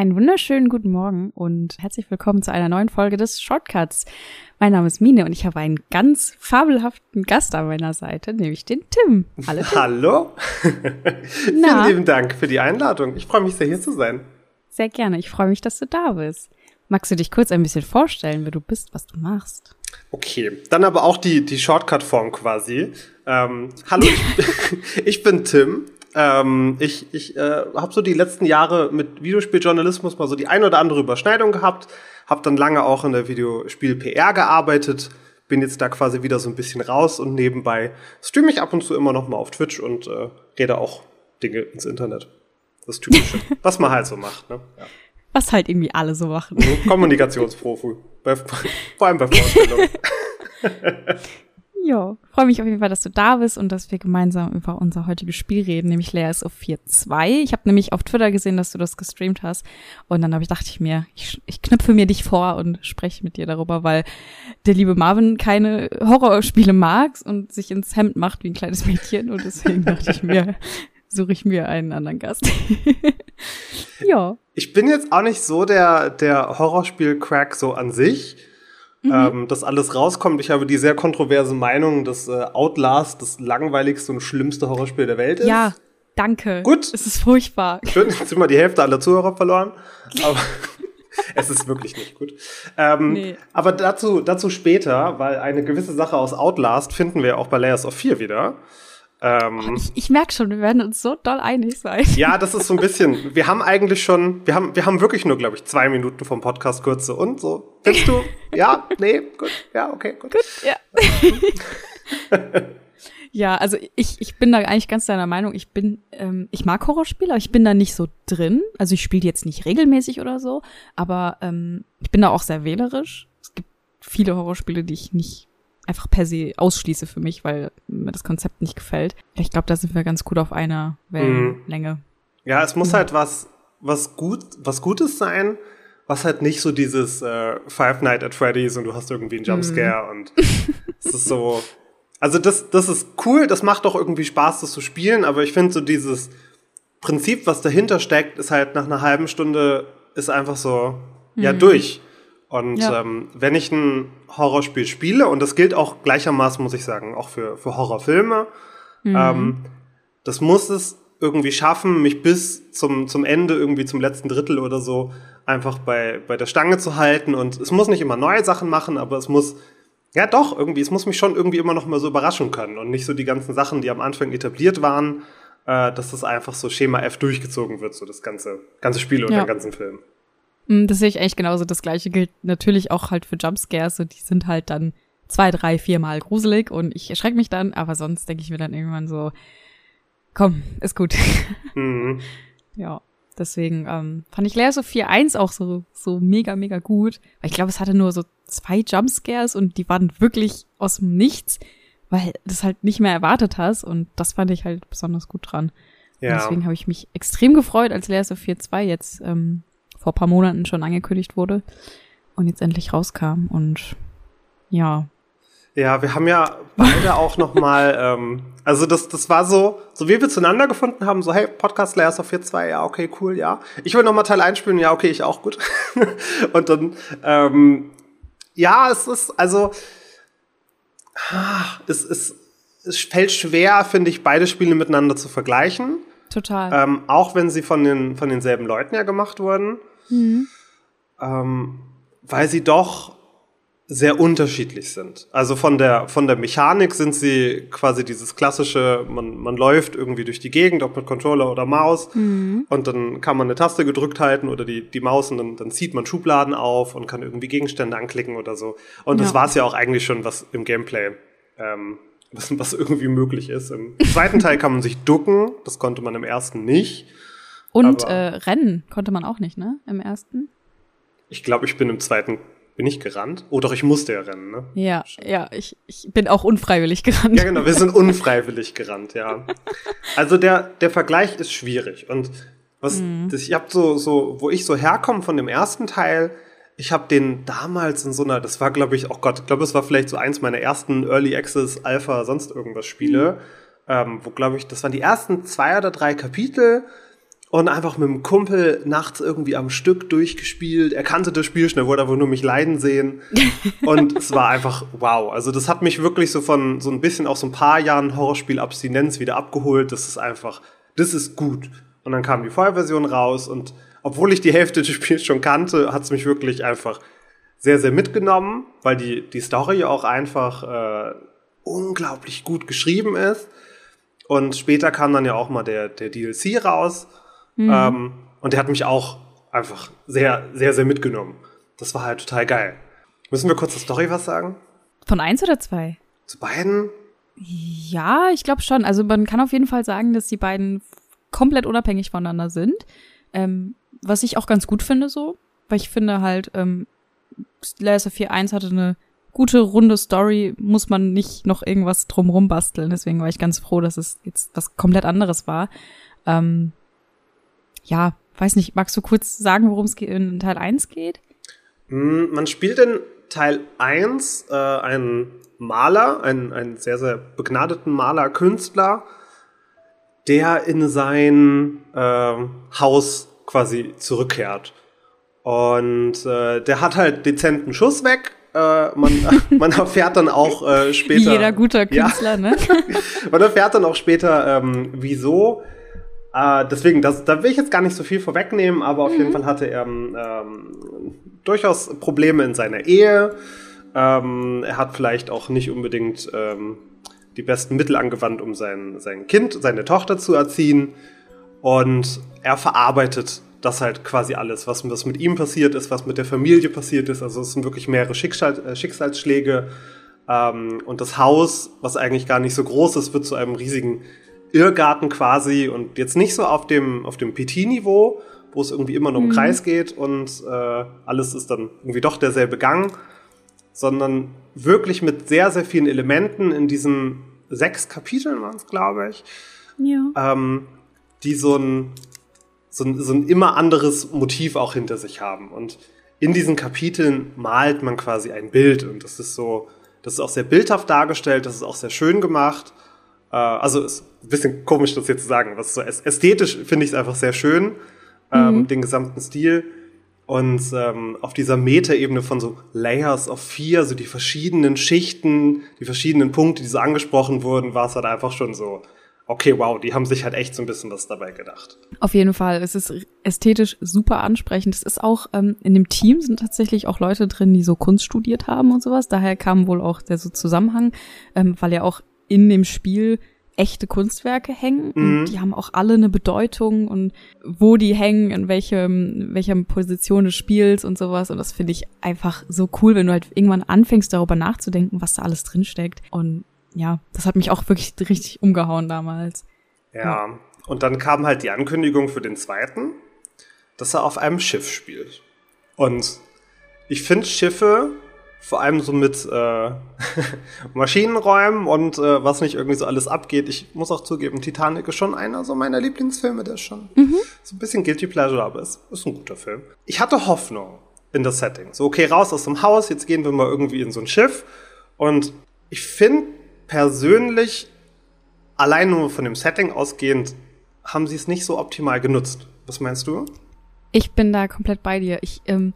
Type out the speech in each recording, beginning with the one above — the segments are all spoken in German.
Einen wunderschönen guten Morgen und herzlich willkommen zu einer neuen Folge des Shortcuts. Mein Name ist Mine und ich habe einen ganz fabelhaften Gast an meiner Seite, nämlich den Tim. Hallo. Tim. Hallo. Vielen lieben Dank für die Einladung. Ich freue mich sehr, hier zu sein. Sehr gerne. Ich freue mich, dass du da bist. Magst du dich kurz ein bisschen vorstellen, wer du bist, was du machst? Okay, dann aber auch die, die Shortcut-Form quasi. Ähm, hallo, ich, ich bin Tim. Ähm, ich ich äh, habe so die letzten Jahre mit Videospieljournalismus mal so die ein oder andere Überschneidung gehabt, habe dann lange auch in der Videospiel-PR gearbeitet, bin jetzt da quasi wieder so ein bisschen raus und nebenbei streame ich ab und zu immer noch mal auf Twitch und äh, rede auch Dinge ins Internet. Das Typische, was man halt so macht. Ne? Ja. Was halt irgendwie alle so machen. Kommunikationsprofi, bei, vor allem bei Vorstellungen. Ja, freue mich auf jeden Fall, dass du da bist und dass wir gemeinsam über unser heutiges Spiel reden, nämlich Layers of 4.2. Ich habe nämlich auf Twitter gesehen, dass du das gestreamt hast und dann habe ich dachte ich mir, ich, ich knüpfe mir dich vor und spreche mit dir darüber, weil der liebe Marvin keine Horrorspiele mag und sich ins Hemd macht wie ein kleines Mädchen und deswegen dachte ich mir, suche ich mir einen anderen Gast. ja. Ich bin jetzt auch nicht so der, der Horrorspiel-Crack so an sich mhm. ähm, dass alles rauskommt. Ich habe die sehr kontroverse Meinung, dass äh, Outlast das langweiligste und schlimmste Horrorspiel der Welt ist. Ja, danke. Gut. Es ist furchtbar. Schön, jetzt sind wir die Hälfte aller Zuhörer verloren. Aber es ist wirklich nicht gut. Ähm, nee. Aber dazu, dazu später, weil eine gewisse Sache aus Outlast finden wir auch bei Layers of 4 wieder. Ähm, ich, ich merke schon, wir werden uns so doll einig sein. Ja, das ist so ein bisschen. Wir haben eigentlich schon, wir haben, wir haben wirklich nur, glaube ich, zwei Minuten vom Podcast kurze und so. Findest du? ja, nee, gut, ja, okay, gut. Gut, ja. ja, also ich, ich bin da eigentlich ganz deiner Meinung. Ich bin, ähm, ich mag Horrorspiele, aber ich bin da nicht so drin. Also ich spiele jetzt nicht regelmäßig oder so, aber ähm, ich bin da auch sehr wählerisch. Es gibt viele Horrorspiele, die ich nicht einfach per se ausschließe für mich, weil mir das Konzept nicht gefällt. Ich glaube, da sind wir ganz gut auf einer Wellenlänge. Mhm. Ja, es muss halt was, was gut, was Gutes sein, was halt nicht so dieses äh, Five Night at Freddy's und du hast irgendwie einen Jumpscare mhm. und es ist so. Also das, das ist cool, das macht doch irgendwie Spaß, das zu spielen, aber ich finde so dieses Prinzip, was dahinter steckt, ist halt nach einer halben Stunde ist einfach so, mhm. ja, durch. Und ja. ähm, wenn ich ein Horrorspiel spiele, und das gilt auch gleichermaßen, muss ich sagen, auch für, für Horrorfilme, mhm. ähm, das muss es irgendwie schaffen, mich bis zum, zum Ende, irgendwie zum letzten Drittel oder so, einfach bei, bei der Stange zu halten. Und es muss nicht immer neue Sachen machen, aber es muss, ja doch, irgendwie, es muss mich schon irgendwie immer noch mal so überraschen können und nicht so die ganzen Sachen, die am Anfang etabliert waren, äh, dass das einfach so Schema F durchgezogen wird, so das ganze, ganze Spiel oder ja. den ganzen Film. Mm, das sehe ich eigentlich genauso. Das gleiche gilt natürlich auch halt für Jumpscares. So, die sind halt dann zwei, drei, viermal gruselig und ich erschrecke mich dann, aber sonst denke ich mir dann irgendwann so, komm, ist gut. Mhm. ja, deswegen ähm, fand ich Layers of 4.1 auch so, so mega, mega gut. Weil ich glaube, es hatte nur so zwei Jumpscares und die waren wirklich aus dem Nichts, weil das halt nicht mehr erwartet hast und das fand ich halt besonders gut dran. Ja. Und deswegen habe ich mich extrem gefreut, als Layers of 4.2 jetzt ähm, vor paar Monaten schon angekündigt wurde und jetzt endlich rauskam. Und ja. Ja, wir haben ja beide auch noch mal, ähm, also das, das war so, so wie wir zueinander gefunden haben, so hey, Podcast Layers of 4.2, ja, okay, cool, ja. Ich will noch mal Teil einspielen, ja, okay, ich auch, gut. und dann, ähm, ja, es ist, also, es, es, es fällt schwer, finde ich, beide Spiele miteinander zu vergleichen. Total. Ähm, auch wenn sie von, den, von denselben Leuten ja gemacht wurden. Mhm. Ähm, weil sie doch sehr unterschiedlich sind. Also von der, von der Mechanik sind sie quasi dieses klassische, man, man läuft irgendwie durch die Gegend, ob mit Controller oder Maus, mhm. und dann kann man eine Taste gedrückt halten oder die, die Maus und dann, dann zieht man Schubladen auf und kann irgendwie Gegenstände anklicken oder so. Und ja. das war es ja auch eigentlich schon, was im Gameplay, ähm, was, was irgendwie möglich ist. Im zweiten Teil kann man sich ducken, das konnte man im ersten nicht. Und äh, Rennen konnte man auch nicht, ne? Im ersten. Ich glaube, ich bin im zweiten bin ich gerannt? Oh, doch, ich musste ja rennen, ne? Ja, ja, ich, ich bin auch unfreiwillig gerannt. Ja, genau, wir sind unfreiwillig gerannt, ja. Also der, der Vergleich ist schwierig. Und was, mhm. das, ich hab so, so, wo ich so herkomme von dem ersten Teil, ich habe den damals in so einer, das war, glaube ich, oh Gott, ich glaube, es war vielleicht so eins meiner ersten Early Access, Alpha, sonst irgendwas Spiele, mhm. ähm, wo, glaube ich, das waren die ersten zwei oder drei Kapitel und einfach mit dem Kumpel nachts irgendwie am Stück durchgespielt. Er kannte das Spiel schnell, wollte aber nur mich leiden sehen. Und es war einfach wow. Also das hat mich wirklich so von so ein bisschen auch so ein paar Jahren Horrorspiel-Abstinenz wieder abgeholt. Das ist einfach, das ist gut. Und dann kam die Vollversion raus und obwohl ich die Hälfte des Spiels schon kannte, hat es mich wirklich einfach sehr, sehr mitgenommen, weil die, die Story auch einfach äh, unglaublich gut geschrieben ist. Und später kam dann ja auch mal der, der DLC raus. Mhm. Ähm, und der hat mich auch einfach sehr, sehr, sehr mitgenommen. Das war halt total geil. Müssen wir kurz zur Story was sagen? Von eins oder zwei? Zu beiden? Ja, ich glaube schon. Also man kann auf jeden Fall sagen, dass die beiden komplett unabhängig voneinander sind. Ähm, was ich auch ganz gut finde so, weil ich finde halt, ähm, Laser 4.1 hatte eine gute, runde Story, muss man nicht noch irgendwas drumrum basteln. Deswegen war ich ganz froh, dass es jetzt was komplett anderes war. Ähm, ja, weiß nicht, magst du kurz sagen, worum es in Teil 1 geht? Mm, man spielt in Teil 1 äh, einen Maler, einen, einen sehr, sehr begnadeten Maler, Künstler, der in sein äh, Haus quasi zurückkehrt. Und äh, der hat halt dezenten Schuss weg. Äh, man, man erfährt dann auch äh, später. Wie jeder guter Künstler, ja. ne? man erfährt dann auch später, ähm, wieso. Äh, deswegen, das, da will ich jetzt gar nicht so viel vorwegnehmen, aber auf mhm. jeden Fall hatte er ähm, durchaus Probleme in seiner Ehe. Ähm, er hat vielleicht auch nicht unbedingt ähm, die besten Mittel angewandt, um sein, sein Kind, seine Tochter zu erziehen. Und er verarbeitet das halt quasi alles, was, was mit ihm passiert ist, was mit der Familie passiert ist. Also es sind wirklich mehrere Schicksal, äh, Schicksalsschläge. Ähm, und das Haus, was eigentlich gar nicht so groß ist, wird zu einem riesigen Irrgarten quasi und jetzt nicht so auf dem, auf dem PT-Niveau, wo es irgendwie immer nur um mhm. Kreis geht und äh, alles ist dann irgendwie doch derselbe Gang, sondern wirklich mit sehr, sehr vielen Elementen in diesen sechs Kapiteln waren es, glaube ich. Ja. Ähm, die so ein, so ein, so ein immer anderes Motiv auch hinter sich haben. Und in diesen Kapiteln malt man quasi ein Bild und das ist so, das ist auch sehr bildhaft dargestellt, das ist auch sehr schön gemacht. Äh, also ist ein bisschen komisch, das jetzt zu sagen. Was so ästhetisch finde ich es einfach sehr schön, ähm, mhm. den gesamten Stil. Und ähm, auf dieser Metaebene von so Layers of Fear, so die verschiedenen Schichten, die verschiedenen Punkte, die so angesprochen wurden, war es halt einfach schon so, okay, wow, die haben sich halt echt so ein bisschen was dabei gedacht. Auf jeden Fall. Es ist ästhetisch super ansprechend. Es ist auch, ähm, in dem Team sind tatsächlich auch Leute drin, die so Kunst studiert haben und sowas. Daher kam wohl auch der so Zusammenhang, ähm, weil ja auch in dem Spiel echte Kunstwerke hängen mhm. und die haben auch alle eine Bedeutung und wo die hängen, in welchem, welcher Position des Spiels und sowas. Und das finde ich einfach so cool, wenn du halt irgendwann anfängst, darüber nachzudenken, was da alles drinsteckt. Und ja, das hat mich auch wirklich richtig umgehauen damals. Ja, ja. und dann kam halt die Ankündigung für den zweiten, dass er auf einem Schiff spielt. Und ich finde Schiffe, vor allem so mit äh, Maschinenräumen und äh, was nicht irgendwie so alles abgeht. Ich muss auch zugeben, Titanic ist schon einer so meiner Lieblingsfilme, der ist schon mhm. so ein bisschen Guilty Pleasure, aber es ist ein guter Film. Ich hatte Hoffnung in das Setting. So, okay, raus aus dem Haus, jetzt gehen wir mal irgendwie in so ein Schiff. Und ich finde persönlich, allein nur von dem Setting ausgehend, haben sie es nicht so optimal genutzt. Was meinst du? Ich bin da komplett bei dir. Ich, ähm,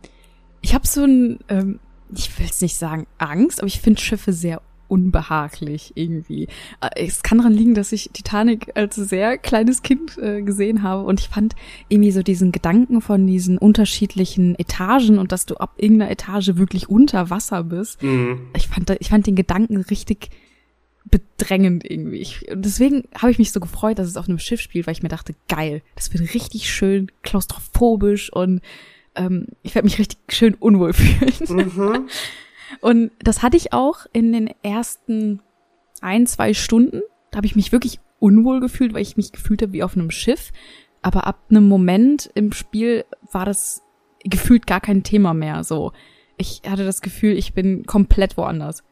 ich habe so ein, ähm, ich will es nicht sagen Angst, aber ich finde Schiffe sehr unbehaglich irgendwie. Äh, es kann daran liegen, dass ich Titanic als sehr kleines Kind äh, gesehen habe und ich fand irgendwie so diesen Gedanken von diesen unterschiedlichen Etagen und dass du ab irgendeiner Etage wirklich unter Wasser bist. Mhm. Ich fand ich fand den Gedanken richtig bedrängend irgendwie. Ich, deswegen habe ich mich so gefreut, dass es auf einem Schiff spielt, weil ich mir dachte, geil, das wird richtig schön klaustrophobisch und ähm, ich werde mich richtig schön unwohl fühlen. Mhm. Und das hatte ich auch in den ersten ein, zwei Stunden. Da habe ich mich wirklich unwohl gefühlt, weil ich mich gefühlt habe wie auf einem Schiff. Aber ab einem Moment im Spiel war das gefühlt gar kein Thema mehr. So, ich hatte das Gefühl, ich bin komplett woanders.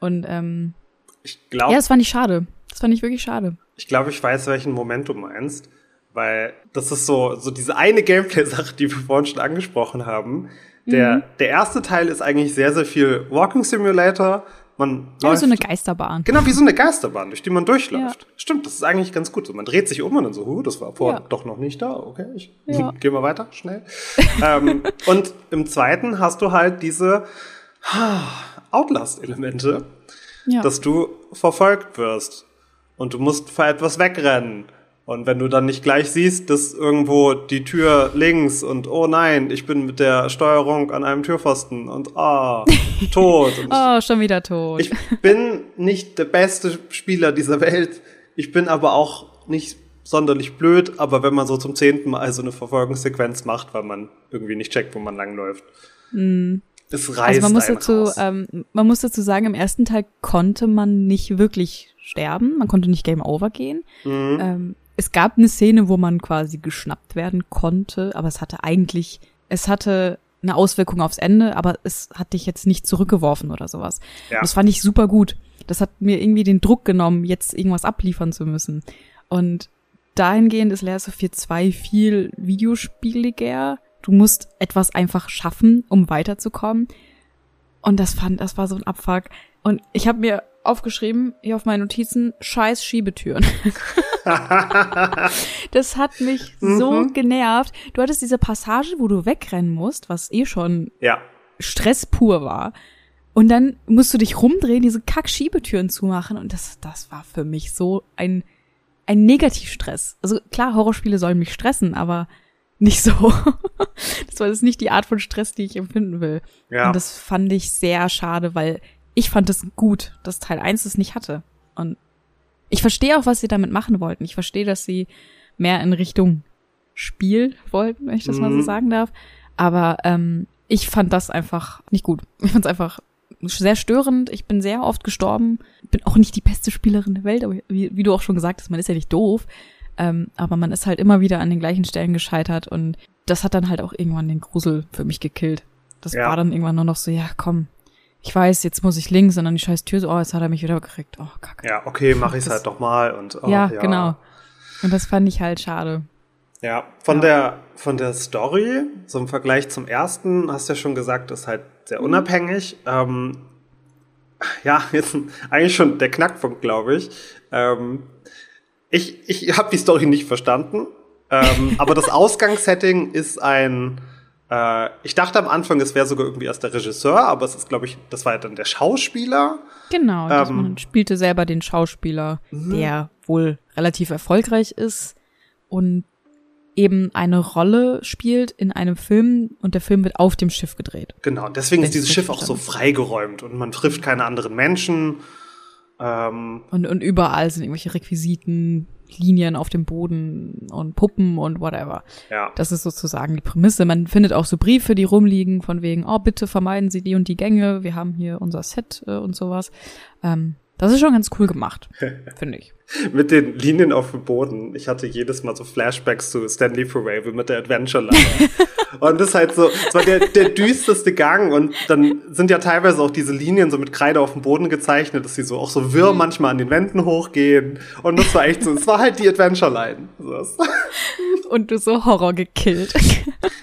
Und ähm, ich glaube. Ja, das fand ich schade. Das fand ich wirklich schade. Ich glaube, ich weiß, welchen Moment du meinst. Weil das ist so, so diese eine Gameplay-Sache, die wir vorhin schon angesprochen haben. Der, mhm. der erste Teil ist eigentlich sehr, sehr viel Walking Simulator. Man Ja, läuft, so eine Geisterbahn. Genau, wie so eine Geisterbahn, durch die man durchläuft. Ja. Stimmt, das ist eigentlich ganz gut. So, man dreht sich um und dann so, huh, das war vorher Ja. doch noch nicht da. Okay, ich Ja. gehe mal weiter, schnell. ähm, und im zweiten hast du halt diese Outlast-Elemente, dass du verfolgt wirst und du musst vor etwas wegrennen. Und wenn du dann nicht gleich siehst, dass irgendwo die Tür links und oh nein, ich bin mit der Steuerung an einem Türpfosten und ah, tot. Und oh, schon wieder tot. ich bin nicht der beste Spieler dieser Welt. Ich bin aber auch nicht sonderlich blöd, aber wenn man so zum zehnten Mal so eine Verfolgungssequenz macht, weil man irgendwie nicht checkt, wo man langläuft. Es reißt also man muss dazu, ähm, man muss dazu sagen, im ersten Teil konnte man nicht wirklich sterben, man konnte nicht Game Over gehen. Mhm. Ähm, es gab eine Szene, wo man quasi geschnappt werden konnte, aber es hatte eigentlich, es hatte eine Auswirkung aufs Ende, aber es hat dich jetzt nicht zurückgeworfen oder sowas. Ja. Und das fand ich super gut. Das hat mir irgendwie den Druck genommen, jetzt irgendwas abliefern zu müssen. Und dahingehend ist Layers of Fear 2 viel videospieliger. Du musst etwas einfach schaffen, um weiterzukommen. Und das fand, das war so ein Abfuck. Und ich habe mir aufgeschrieben, hier auf meinen Notizen, scheiß Schiebetüren. das hat mich so Mhm. genervt. Du hattest diese Passage, wo du wegrennen musst, was eh schon ja. Stress pur war. Und dann musst du dich rumdrehen, diese Kack-Schiebetüren zumachen. Und das, das war für mich so ein, ein Negativstress. Also klar, Horrorspiele sollen mich stressen, aber nicht so. das war jetzt nicht die Art von Stress, die ich empfinden will. Ja. Und das fand ich sehr schade, weil ich fand es gut, dass Teil 1 es nicht hatte. Und ich verstehe auch, was sie damit machen wollten. Ich verstehe, dass sie mehr in Richtung Spiel wollten, wenn ich das mal so Mhm. sagen darf. Aber ähm, ich fand das einfach nicht gut. Ich fand es einfach sehr störend. Ich bin sehr oft gestorben. Bin auch nicht die beste Spielerin der Welt, aber wie, wie du auch schon gesagt hast, man ist ja nicht doof. Ähm, aber man ist halt immer wieder an den gleichen Stellen gescheitert und das hat dann halt auch irgendwann den Grusel für mich gekillt. Das Ja. war dann irgendwann nur noch so, ja, komm, ich weiß, jetzt muss ich links und dann die scheiß Tür so, oh, jetzt hat er mich wieder gekriegt. Oh, kacke. Ja, okay, mache ich es Das- halt doch mal und oh, ja, genau. Und das fand ich halt schade. Ja, von Ja. der von der Story, so im Vergleich zum ersten, hast du ja schon gesagt, ist halt sehr Mhm. unabhängig. Ähm, ja, jetzt eigentlich schon der Knackpunkt, glaube ich. Ähm, ich ich habe die Story nicht verstanden, ähm, aber das Ausgangssetting ist ein. Äh, ich dachte am Anfang, es wäre sogar irgendwie erst der Regisseur, aber es ist, glaube ich, das war dann der Schauspieler. Genau, Ähm, man spielte selber den Schauspieler, der wohl relativ erfolgreich ist und eben eine Rolle spielt in einem Film und der Film wird auf dem Schiff gedreht. Genau, deswegen ist dieses es Schiff auch so freigeräumt und man trifft keine anderen Menschen. Ähm, Und, und überall sind irgendwelche Requisiten, Linien auf dem Boden und Puppen und whatever. ja. Das ist sozusagen die Prämisse. Man findet auch so Briefe, die rumliegen, von wegen, oh, bitte vermeiden Sie die und die Gänge, wir haben hier unser Set äh, und sowas. Ähm, das ist schon ganz cool gemacht, finde ich. Mit den Linien auf dem Boden. Ich hatte jedes Mal so Flashbacks zu Stanley Parable mit der Adventure Line. und das ist halt so, es war der, der düsterste Gang und dann sind ja teilweise auch diese Linien so mit Kreide auf dem Boden gezeichnet, dass sie so auch so wirr manchmal an den Wänden hochgehen. Und das war echt so, es war halt die Adventure Line. Und du so Horror gekillt.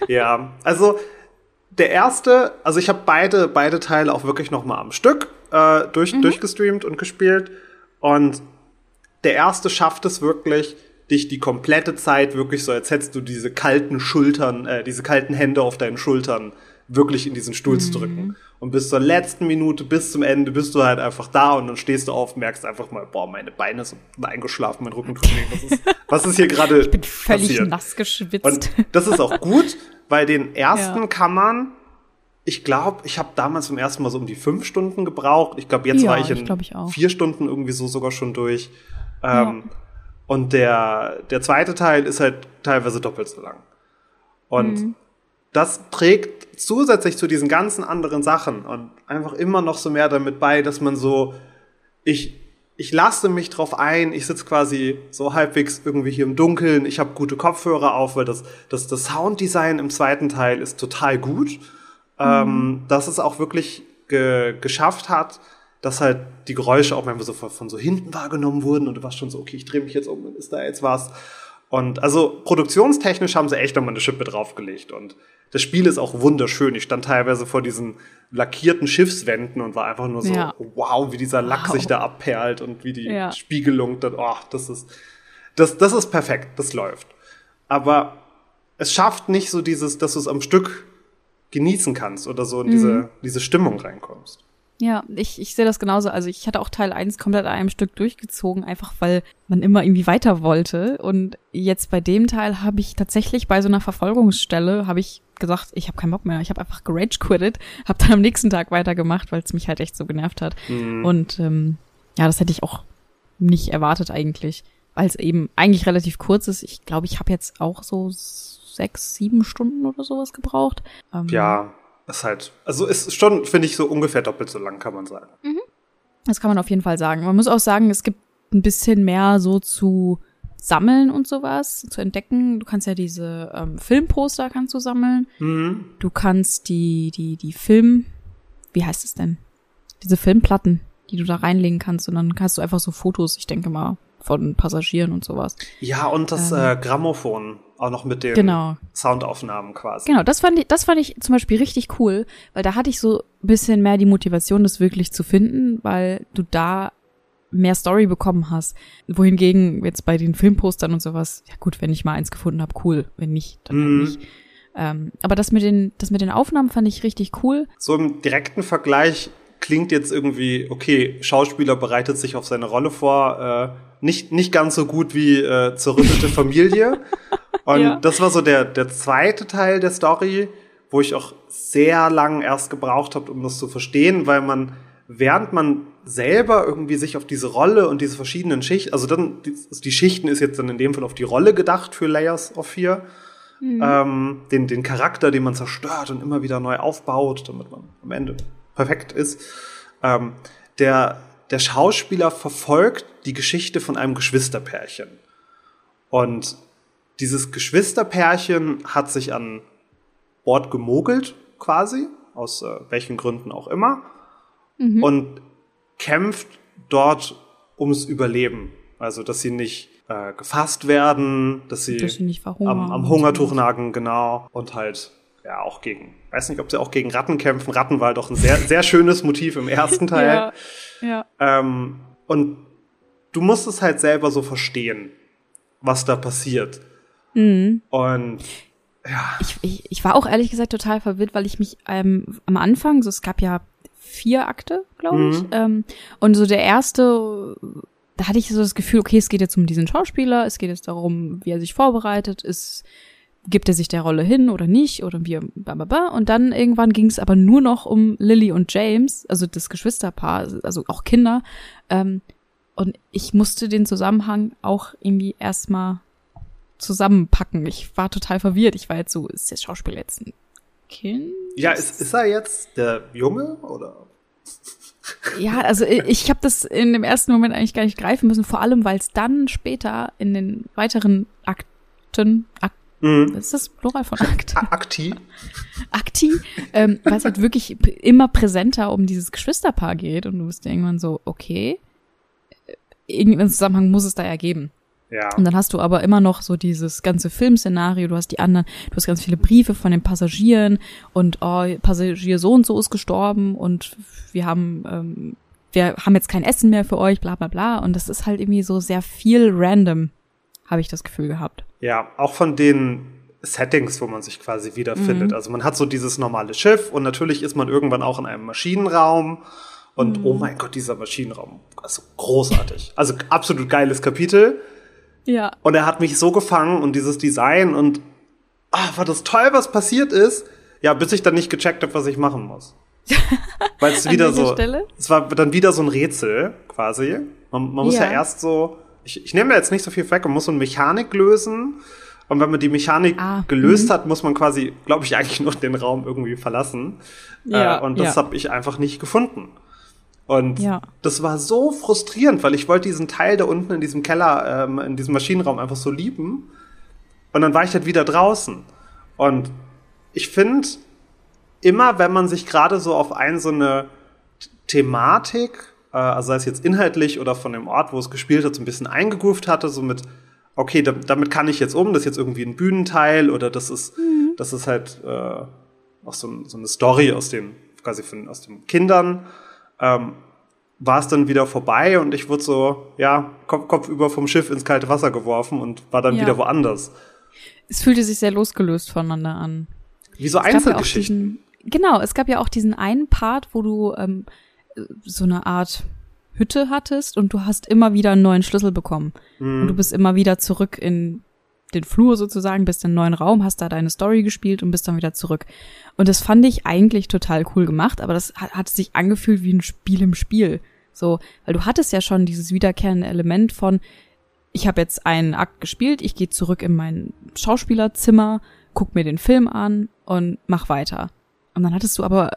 Ja, also der erste, also ich habe beide, beide Teile auch wirklich noch mal am Stück äh, durch, durchgestreamt und gespielt. Und der erste schafft es wirklich, dich die komplette Zeit wirklich so, als hättest du diese kalten Schultern, äh, diese kalten Hände auf deinen Schultern wirklich in diesen Stuhl zu drücken. Und bis zur letzten Minute, bis zum Ende, bist du halt einfach da und dann stehst du auf, merkst einfach mal, boah, meine Beine sind eingeschlafen, mein Rücken tut weh. Was ist, was ist hier gerade Bin völlig passiert? nass geschwitzt. Und das ist auch gut, weil den ersten Ja. kann man, ich glaube, ich habe damals zum ersten Mal so um die fünf Stunden gebraucht. Ich glaube, jetzt Ja, war ich ich in ich auch. vier Stunden irgendwie so sogar schon durch. Ähm, Und der, der zweite Teil ist halt teilweise doppelt so lang. Und Mhm. Das trägt zusätzlich zu diesen ganzen anderen Sachen und einfach immer noch so mehr damit bei, dass man so, ich, ich lasse mich drauf ein, ich sitze quasi so halbwegs irgendwie hier im Dunkeln, ich habe gute Kopfhörer auf, weil das, das, das Sounddesign im zweiten Teil ist total gut. Ähm, dass es auch wirklich ge geschafft hat, dass halt die Geräusche auch manchmal so von, von so hinten wahrgenommen wurden und du warst schon so, okay, ich drehe mich jetzt um und ist da jetzt was. Und also produktionstechnisch haben sie echt nochmal eine Schippe draufgelegt. Und das Spiel ist auch wunderschön. Ich stand teilweise vor diesen lackierten Schiffswänden und war einfach nur so, ja. wow, wie dieser Lack wow. sich da abperlt und wie die ja. Spiegelung, dann, oh, das ist, das, das ist perfekt, das läuft. Aber es schafft nicht so dieses, dass du es am Stück genießen kannst oder so in mhm. diese, diese Stimmung reinkommst. Ja, ich, ich sehe das genauso. Also ich hatte auch Teil 1 komplett an einem Stück durchgezogen, einfach weil man immer irgendwie weiter wollte. Und jetzt bei dem Teil habe ich tatsächlich bei so einer Verfolgungsstelle, habe ich gesagt, ich habe keinen Bock mehr. Ich habe einfach gerage quitted, habe dann am nächsten Tag weitergemacht, weil es mich halt echt so genervt hat. Mhm. Und ähm, ja, das hätte ich auch nicht erwartet eigentlich, weil es eben eigentlich relativ kurz ist. Ich glaube, ich habe jetzt auch so sechs, sieben Stunden oder sowas gebraucht. Ähm, ja, ist halt, also ist schon, finde ich, so ungefähr doppelt so lang, kann man sagen. Mhm. Das kann man auf jeden Fall sagen. Man muss auch sagen, es gibt ein bisschen mehr so zu sammeln und sowas, zu entdecken. Du kannst ja diese ähm, Filmposter kannst du sammeln. Mhm. Du kannst die, die, die Film, wie heißt es denn? Diese Filmplatten, die du da reinlegen kannst und dann hast du einfach so Fotos, ich denke mal, von Passagieren und sowas. Ja, und das ähm, äh, Grammophon auch noch mit den genau. Soundaufnahmen quasi. Genau, das fand ich, das fand ich zum Beispiel richtig cool, weil da hatte ich so ein bisschen mehr die Motivation, das wirklich zu finden, weil du da mehr Story bekommen hast. Wohingegen jetzt bei den Filmpostern und sowas, ja gut, wenn ich mal eins gefunden habe, cool. Wenn nicht, dann halt mhm. nicht. Ähm, aber das mit den, das mit den Aufnahmen fand ich richtig cool. So im direkten Vergleich klingt jetzt irgendwie, okay, Schauspieler bereitet sich auf seine Rolle vor, äh, nicht, nicht ganz so gut wie äh, zerrüttete Familie. Und ja. das war so der, der zweite Teil der Story, wo ich auch sehr lang erst gebraucht habe, um das zu verstehen, weil man, während man selber irgendwie sich auf diese Rolle und diese verschiedenen Schichten, also dann, die, also die Schichten ist jetzt dann in dem Fall auf die Rolle gedacht für Layers of Fear, mhm. ähm, den, den Charakter, den man zerstört und immer wieder neu aufbaut, damit man am Ende perfekt ist. Ähm, der, der Schauspieler verfolgt die Geschichte von einem Geschwisterpärchen. Und dieses Geschwisterpärchen hat sich an Bord gemogelt, quasi, aus äh, welchen Gründen auch immer, mhm. und kämpft dort ums Überleben. Also, dass sie nicht äh, gefasst werden, dass sie, dass sie nicht am, am Hungertuch nagen, genau, und halt ja auch gegen, weiß nicht, ob sie auch gegen Ratten kämpfen. Ratten war doch ein sehr, sehr schönes Motiv im ersten Teil. ja, ja. Ähm, und du musst es halt selber so verstehen, was da passiert. Mhm. Und ja. Ich, ich, ich war auch ehrlich gesagt total verwirrt, weil ich mich ähm, am Anfang, so es gab ja vier Akte, glaube ich, mhm. ähm, und so der erste, da hatte ich so das Gefühl, okay, es geht jetzt um diesen Schauspieler, es geht jetzt darum, wie er sich vorbereitet, ist gibt er sich der Rolle hin oder nicht oder wie und dann irgendwann ging es aber nur noch um Lily und James, also das Geschwisterpaar, also auch Kinder ähm, und ich musste den Zusammenhang auch irgendwie erstmal zusammenpacken. Ich war total verwirrt. Ich war jetzt so, ist der Schauspieler jetzt ein Kind? Ja, ist, ist er jetzt der Junge oder? Ja, also ich habe das in dem ersten Moment eigentlich gar nicht greifen müssen, vor allem weil es dann später in den weiteren Akten, Ak mhm. ist das Plural von Akt? Akti. Akti, ähm, weil es halt wirklich immer präsenter um dieses Geschwisterpaar geht und du bist irgendwann so, okay, äh, irgendeinen Zusammenhang muss es da ja geben. Ja. Und dann hast du aber immer noch so dieses ganze Filmszenario, du hast die anderen, du hast ganz viele Briefe von den Passagieren und oh, Passagier so und so ist gestorben und wir haben, ähm, wir haben jetzt kein Essen mehr für euch, bla bla bla. Und das ist halt irgendwie so sehr viel random, habe ich das Gefühl gehabt. Ja, auch von den Settings, wo man sich quasi wiederfindet. Mhm. Also man hat so dieses normale Schiff und natürlich ist man irgendwann auch in einem Maschinenraum. Und mhm. oh mein Gott, dieser Maschinenraum, also großartig. Also absolut geiles Kapitel. Ja. Und er hat mich so gefangen und dieses Design und ah, war das toll, was passiert ist. Ja, bis ich dann nicht gecheckt habe, was ich machen muss. Weil es wieder so, Stelle? es war dann wieder so ein Rätsel quasi. Man, man muss ja. ja erst so, ich, ich nehme jetzt nicht so viel weg, man muss so eine Mechanik lösen. Und wenn man die Mechanik ah, gelöst -hmm. hat, muss man quasi, glaube ich, eigentlich nur den Raum irgendwie verlassen. Ja, äh, und das ja. habe ich einfach nicht gefunden. Und ja. das war so frustrierend, weil ich wollte diesen Teil da unten in diesem Keller, ähm, in diesem Maschinenraum einfach so lieben. Und dann war ich halt wieder draußen. Und ich finde, immer wenn man sich gerade so auf ein so eine Thematik, äh, also sei es jetzt inhaltlich oder von dem Ort, wo es gespielt hat, so ein bisschen eingegroovt hatte, so mit, okay, da, damit kann ich jetzt um, das ist jetzt irgendwie ein Bühnenteil oder das ist, mhm. das ist halt äh, auch so, so, eine Story aus den, quasi von, aus den Kindern. Ähm, war es dann wieder vorbei und ich wurde so, ja, Kopf, Kopf über vom Schiff ins kalte Wasser geworfen und war dann ja. wieder woanders. Es fühlte sich sehr losgelöst voneinander an. Wie so Einzelgeschichten. Ja diesen, genau, es gab ja auch diesen einen Part, wo du ähm, so eine Art Hütte hattest und du hast immer wieder einen neuen Schlüssel bekommen. Mhm. Und du bist immer wieder zurück in den Flur sozusagen, bist in einen neuen Raum, hast da deine Story gespielt und bist dann wieder zurück. Und das fand ich eigentlich total cool gemacht, aber das hat, hat sich angefühlt wie ein Spiel im Spiel. So, weil du hattest ja schon dieses wiederkehrende Element von, ich habe jetzt einen Akt gespielt, ich gehe zurück in mein Schauspielerzimmer, guck mir den Film an und mach weiter. Und dann hattest du aber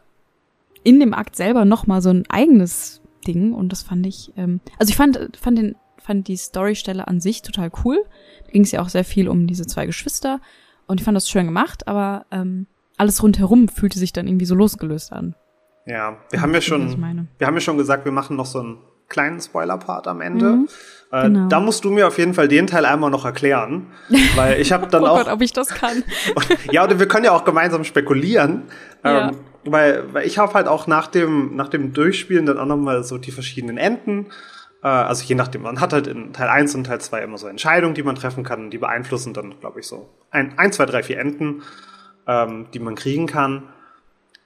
in dem Akt selber noch mal so ein eigenes Ding und das fand ich, ähm, also ich fand, fand den, fand die Storystelle an sich total cool. Da ging es ja auch sehr viel um diese zwei Geschwister und ich fand das schön gemacht, aber ähm, alles rundherum fühlte sich dann irgendwie so losgelöst an. Ja, wir haben ja schon, wir haben ja schon gesagt, wir machen noch so einen kleinen Spoiler-Part am Ende. Mhm, äh, genau. Da musst du mir auf jeden Fall den Teil einmal noch erklären, weil ich habe dann oh auch. Gott, ob ich das kann. ja, oder wir können ja auch gemeinsam spekulieren. Ja. Ähm, weil, weil ich habe halt auch nach dem, nach dem Durchspielen dann auch nochmal so die verschiedenen Enden. Äh, also je nachdem, man hat halt in Teil 1 und Teil 2 immer so Entscheidungen, die man treffen kann, die beeinflussen dann, glaube ich, so ein, ein, zwei, drei, vier Enden, ähm, die man kriegen kann.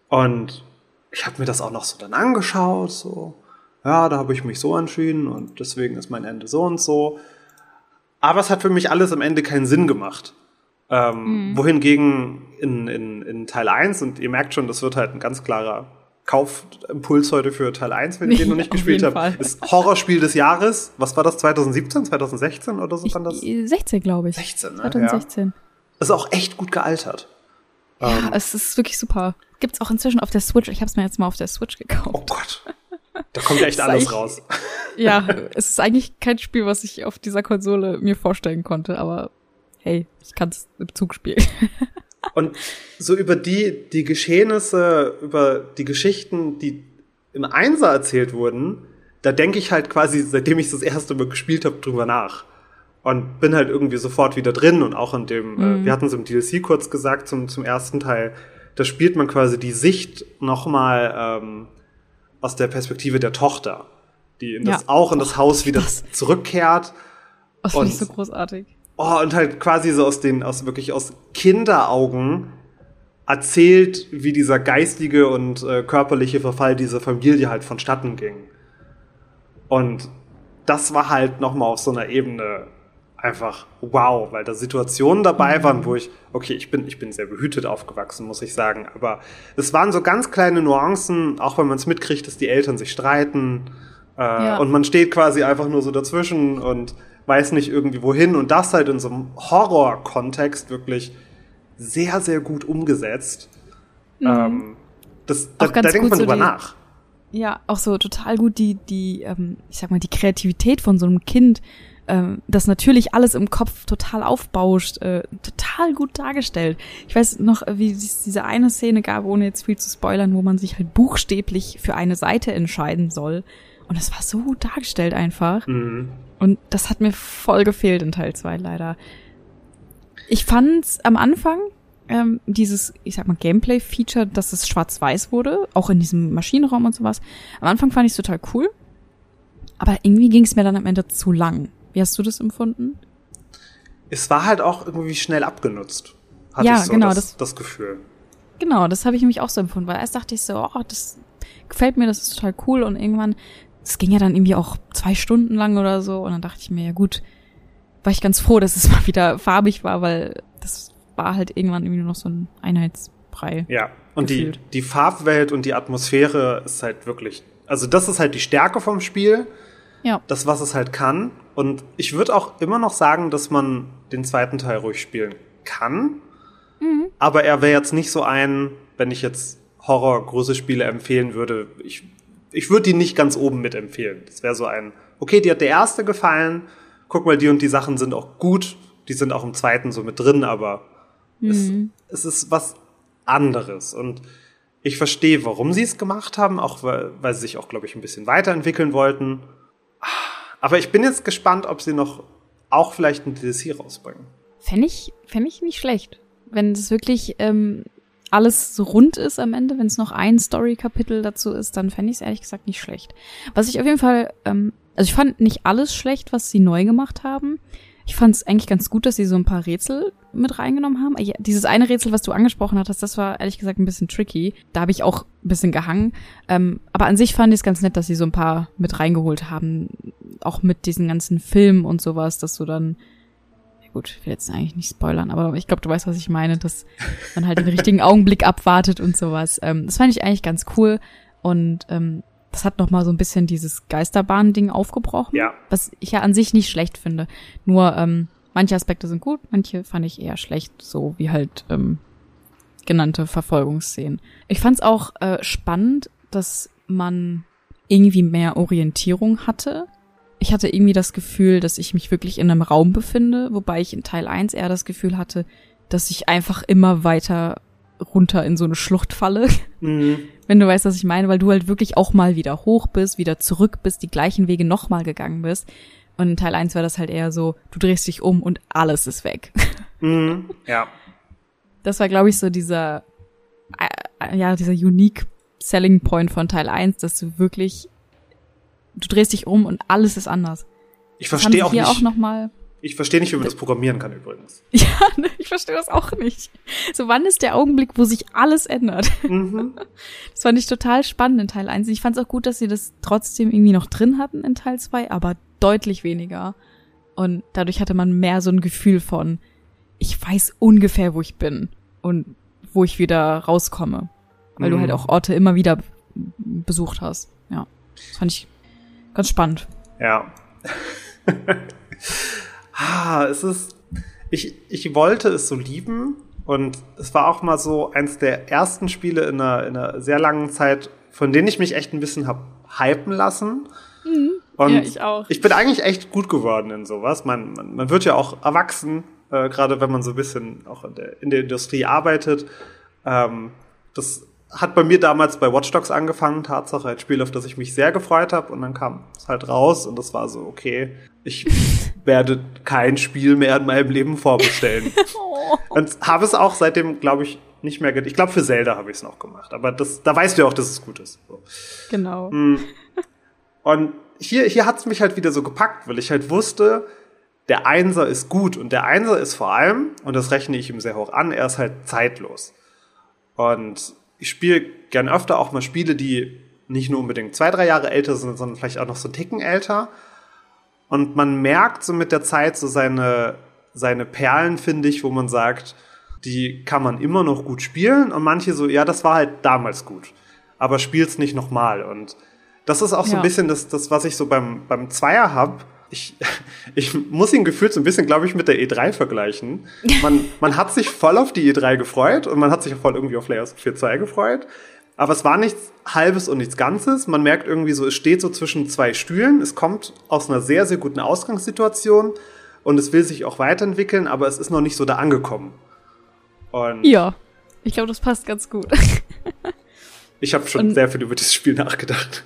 Und ich habe mir das auch noch so dann angeschaut, so, ja, da habe ich mich so entschieden und deswegen ist mein Ende so und so. Aber es hat für mich alles am Ende keinen Sinn gemacht. Ähm, mhm. Wohingegen in, in, in Teil 1, und ihr merkt schon, das wird halt ein ganz klarer Kaufimpuls heute für Teil 1, wenn ihr den noch nicht gespielt habt, ist Horrorspiel des Jahres. Was war das, 2017, 2016 oder so? Ich, das? 16, glaube ich. 16, ne? 2016. Ja. Ist auch echt gut gealtert. Ja, ähm, es ist wirklich super. Gibt's auch inzwischen auf der Switch. Ich habe es mir jetzt mal auf der Switch gekauft. Oh Gott. Da kommt ja echt alles raus. Ja, es ist eigentlich kein Spiel, was ich auf dieser Konsole mir vorstellen konnte, aber hey, ich kann es im Zug spielen. Und so über die, die Geschehnisse, über die Geschichten, die im Einser erzählt wurden, da denke ich halt quasi, seitdem ich das erste Mal gespielt habe, drüber nach. Und bin halt irgendwie sofort wieder drin und auch in dem, äh, mhm. äh, wir hatten es im DLC kurz gesagt zum, zum ersten Teil, da spielt man quasi die Sicht nochmal ähm, aus der Perspektive der Tochter, die in das, ja. auch in das Haus wieder das, zurückkehrt. Das finde ich so großartig. Oh, und halt quasi so aus den, aus wirklich aus Kinderaugen erzählt, wie dieser geistige und äh, körperliche Verfall dieser Familie halt vonstatten ging. Und das war halt nochmal auf so einer Ebene einfach wow, weil da Situationen dabei mhm. waren, wo ich, okay, ich bin, ich bin sehr behütet aufgewachsen, muss ich sagen, aber es waren so ganz kleine Nuancen, auch wenn man es mitkriegt, dass die Eltern sich streiten äh, ja. und man steht quasi einfach nur so dazwischen und weiß nicht irgendwie wohin und das halt in so einem Horror-Kontext wirklich sehr, sehr gut umgesetzt. Mhm. Ähm, das, da, da denkt man so drüber die, nach. Ja, auch so total gut die, die, ähm, ich sag mal, die Kreativität von so einem Kind, ähm, das natürlich alles im Kopf total aufbauscht, äh, total gut dargestellt. Ich weiß noch, wie es diese eine Szene gab, ohne jetzt viel zu spoilern, wo man sich halt buchstäblich für eine Seite entscheiden soll. Und es war so gut dargestellt einfach. Mhm. Und das hat mir voll gefehlt in Teil 2 leider. Ich fand's am Anfang ähm, dieses, ich sag mal, Gameplay-Feature, dass es schwarz-weiß wurde, auch in diesem Maschinenraum und sowas. Am Anfang fand ich's total cool. Aber irgendwie ging's mir dann am Ende zu lang. Wie hast du das empfunden? Es war halt auch irgendwie schnell abgenutzt. Hatte ja, ich so genau, das, das, das Gefühl. Genau, das habe ich nämlich auch so empfunden, weil erst dachte ich so, oh, das gefällt mir, das ist total cool und irgendwann es ging ja dann irgendwie auch zwei Stunden lang oder so. Und dann dachte ich mir, ja gut, war ich ganz froh, dass es mal wieder farbig war, weil das war halt irgendwann irgendwie nur noch so ein Einheitsbrei. Ja, und die, die Farbwelt und die Atmosphäre ist halt wirklich, also das ist halt die Stärke vom Spiel. Ja. Das, was es halt kann. Und ich würde auch immer noch sagen, dass man den zweiten Teil ruhig spielen kann. Mhm. Aber er wäre jetzt nicht so ein, wenn ich jetzt Horror-Große-Spiele empfehlen würde. Ich ich würde die nicht ganz oben mitempfehlen. Das wäre so ein, okay, dir hat der erste gefallen, guck mal, die und die Sachen sind auch gut, die sind auch im zweiten so mit drin, aber mhm. es, es ist was anderes. Und ich verstehe, warum sie es gemacht haben, auch weil, weil sie sich auch, glaube ich, ein bisschen weiterentwickeln wollten. Aber ich bin jetzt gespannt, ob sie noch auch vielleicht ein DLC rausbringen. Fände ich, fänd ich nicht schlecht. Wenn es wirklich ähm, alles so rund ist am Ende, wenn es noch ein Story-Kapitel dazu ist, dann fände ich es ehrlich gesagt nicht schlecht. Was ich auf jeden Fall, ähm, also ich fand nicht alles schlecht, was sie neu gemacht haben. Ich fand es eigentlich ganz gut, dass sie so ein paar Rätsel mit reingenommen haben. Ja, dieses eine Rätsel, was du angesprochen hattest, das war ehrlich gesagt ein bisschen tricky. Da habe ich auch ein bisschen gehangen. Ähm, aber an sich fand ich es ganz nett, dass sie so ein paar mit reingeholt haben. Auch mit diesen ganzen Filmen und sowas, dass du dann gut, ich will jetzt eigentlich nicht spoilern, aber ich glaube, du weißt, was ich meine, dass man halt den richtigen Augenblick abwartet und sowas. Ähm, das fand ich eigentlich ganz cool. Und ähm, das hat noch mal so ein bisschen dieses Geisterbahn-Ding aufgebrochen, Ja. was ich ja an sich nicht schlecht finde. Nur ähm, manche Aspekte sind gut, manche fand ich eher schlecht, so wie halt ähm, genannte Verfolgungsszenen. Ich fand es auch äh, spannend, dass man irgendwie mehr Orientierung hatte. Ich hatte irgendwie das Gefühl, dass ich mich wirklich in einem Raum befinde, wobei ich in Teil 1 eher das Gefühl hatte, dass ich einfach immer weiter runter in so eine Schlucht falle. Mhm. Wenn du weißt, was ich meine, weil du halt wirklich auch mal wieder hoch bist, wieder zurück bist, die gleichen Wege nochmal gegangen bist. Und in Teil 1 war das halt eher so, du drehst dich um und alles ist weg. Mhm. Ja. Das war, glaube ich, so dieser, äh, ja, dieser unique Selling Point von Teil 1, dass du wirklich, du drehst dich um und alles ist anders. Ich verstehe auch nicht. auch noch mal ich verstehe nicht, wie man das programmieren kann übrigens. Ja, ne, ich verstehe das auch nicht. So, wann ist der Augenblick, wo sich alles ändert? Mhm. Das fand ich total spannend in Teil 1. Ich fand es auch gut, dass sie das trotzdem irgendwie noch drin hatten in Teil 2, aber deutlich weniger. Und dadurch hatte man mehr so ein Gefühl von, ich weiß ungefähr, wo ich bin und wo ich wieder rauskomme. Weil du Mhm. halt auch Orte immer wieder besucht hast. Ja, das fand ich ganz spannend. Ja. ah, es ist. Ich, ich wollte es so lieben und es war auch mal so eins der ersten Spiele in einer, in einer sehr langen Zeit, von denen ich mich echt ein bisschen hab hypen lassen. Und Ja, ich auch. ich bin eigentlich echt gut geworden in sowas. Man, man, man wird ja auch erwachsen, äh, gerade wenn man so ein bisschen auch in der, in der Industrie arbeitet. Ähm, das hat bei mir damals bei Watch Dogs angefangen, Tatsache, ein Spiel, auf das ich mich sehr gefreut habe. Und dann kam es halt raus und das war so, okay, ich werde kein Spiel mehr in meinem Leben vorbestellen. Und habe es auch seitdem, glaube ich, nicht mehr Ich glaube, für Zelda habe ich es noch gemacht. Aber das, da weißt du ja auch, dass es gut ist. So. Genau. Und hier, hier hat's mich halt wieder so gepackt, weil ich halt wusste, der Einser ist gut und der Einser ist vor allem, und das rechne ich ihm sehr hoch an, er ist halt zeitlos. Und ich spiele gern öfter auch mal Spiele, die nicht nur unbedingt zwei, drei Jahre älter sind, sondern vielleicht auch noch so einen Ticken älter. Und man merkt so mit der Zeit so seine, seine Perlen, finde ich, wo man sagt, die kann man immer noch gut spielen. Und manche so, ja, das war halt damals gut. Aber spiel's nicht nochmal. Und das ist auch so Ja. ein bisschen das, das, was ich so beim, beim Zweier hab. Ich, ich muss ihn gefühlt so ein bisschen, glaube ich, mit der E3 vergleichen. Man, man hat sich voll auf die E3 gefreut und man hat sich auch voll irgendwie auf Layers 4.2 gefreut. Aber es war nichts Halbes und nichts Ganzes. Man merkt irgendwie so, es steht so zwischen zwei Stühlen. Es kommt aus einer sehr, sehr guten Ausgangssituation und es will sich auch weiterentwickeln, aber es ist noch nicht so da angekommen. Und Ja, ich glaube, das passt ganz gut. ich habe schon Und- sehr viel über dieses Spiel nachgedacht.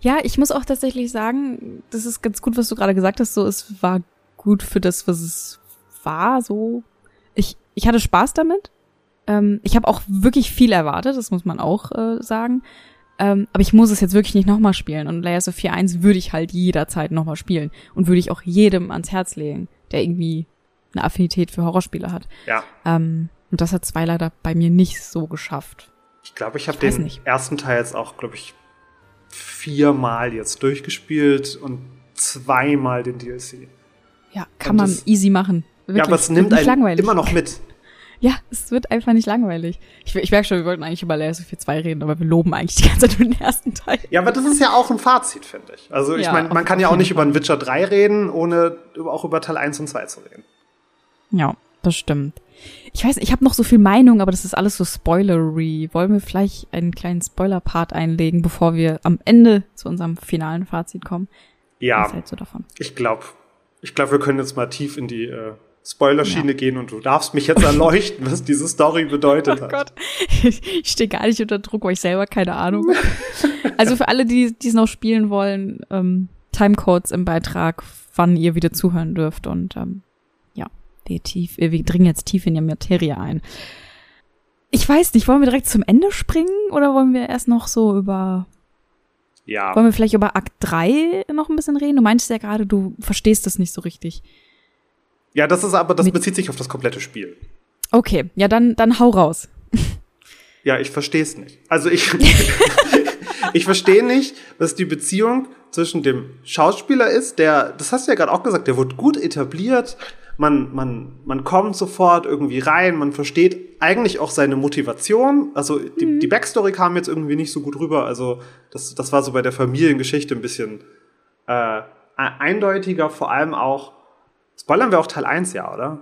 Ja, ich muss auch tatsächlich sagen, das ist ganz gut, was du gerade gesagt hast. So, es war gut für das, was es war. So, ich ich hatte Spaß damit. Ähm, ich habe auch wirklich viel erwartet. Das muss man auch äh, sagen. Ähm, aber ich muss es jetzt wirklich nicht nochmal spielen. Und Layers of 4.1 würde ich halt jederzeit nochmal spielen und würde ich auch jedem ans Herz legen, der irgendwie eine Affinität für Horrorspiele hat. Ja. Ähm, und das hat zwei leider bei mir nicht so geschafft. Ich glaube, ich habe den nicht. ersten Teil jetzt auch, glaube ich, viermal jetzt durchgespielt und zweimal den DLC. Ja, kann Und man das- easy machen. ja, Wirklich. aber es nimmt einen langweilig. immer noch mit. Ja, es wird einfach nicht langweilig. Ich, ich merke schon, wir wollten eigentlich über Layers of Fear 2 reden, aber wir loben eigentlich die ganze Zeit nur den ersten Teil. Ja, aber das ist ja auch ein Fazit, finde ich. Also ich Ja, meine, man kann ja auch nicht über einen Witcher 3 reden, ohne über- auch über Teil 1 und 2 zu reden. Ja, das stimmt. Ich weiß, ich habe noch so viel Meinung, aber das ist alles so spoilery. Wollen wir vielleicht einen kleinen Spoiler-Part einlegen, bevor wir am Ende zu unserem finalen Fazit kommen? Was Ja, hältst du davon? ich glaube, ich glaube, wir können jetzt mal tief in die äh, Spoilerschiene gehen und du darfst mich jetzt erleuchten, was diese Story bedeutet Oh hat. Gott, ich stehe gar nicht unter Druck, weil ich selber keine Ahnung. also für alle, die die es noch spielen wollen, ähm, Timecodes im Beitrag wann ihr wieder zuhören dürft. Und ähm, wir, tief, wir dringen jetzt tief in die Materie ein. Ich weiß nicht, wollen wir direkt zum Ende springen oder wollen wir erst noch so über. Ja. Wollen wir vielleicht über Akt 3 noch ein bisschen reden? Du meintest ja gerade, du verstehst das nicht so richtig. Ja, das ist aber, das Mit bezieht sich auf das komplette Spiel. Okay, ja, dann, dann hau raus. Ja, ich verstehe es nicht. Also ich, ich verstehe nicht, was die Beziehung zwischen dem Schauspieler ist, der, das hast du ja gerade auch gesagt, der wird gut etabliert, man, man, man kommt sofort irgendwie rein, man versteht eigentlich auch seine Motivation. Also die, mhm. die Backstory kam jetzt irgendwie nicht so gut rüber. Also das, das war so bei der Familiengeschichte ein bisschen äh, eindeutiger, vor allem auch. Spoilern wir auch Teil 1, ja, oder?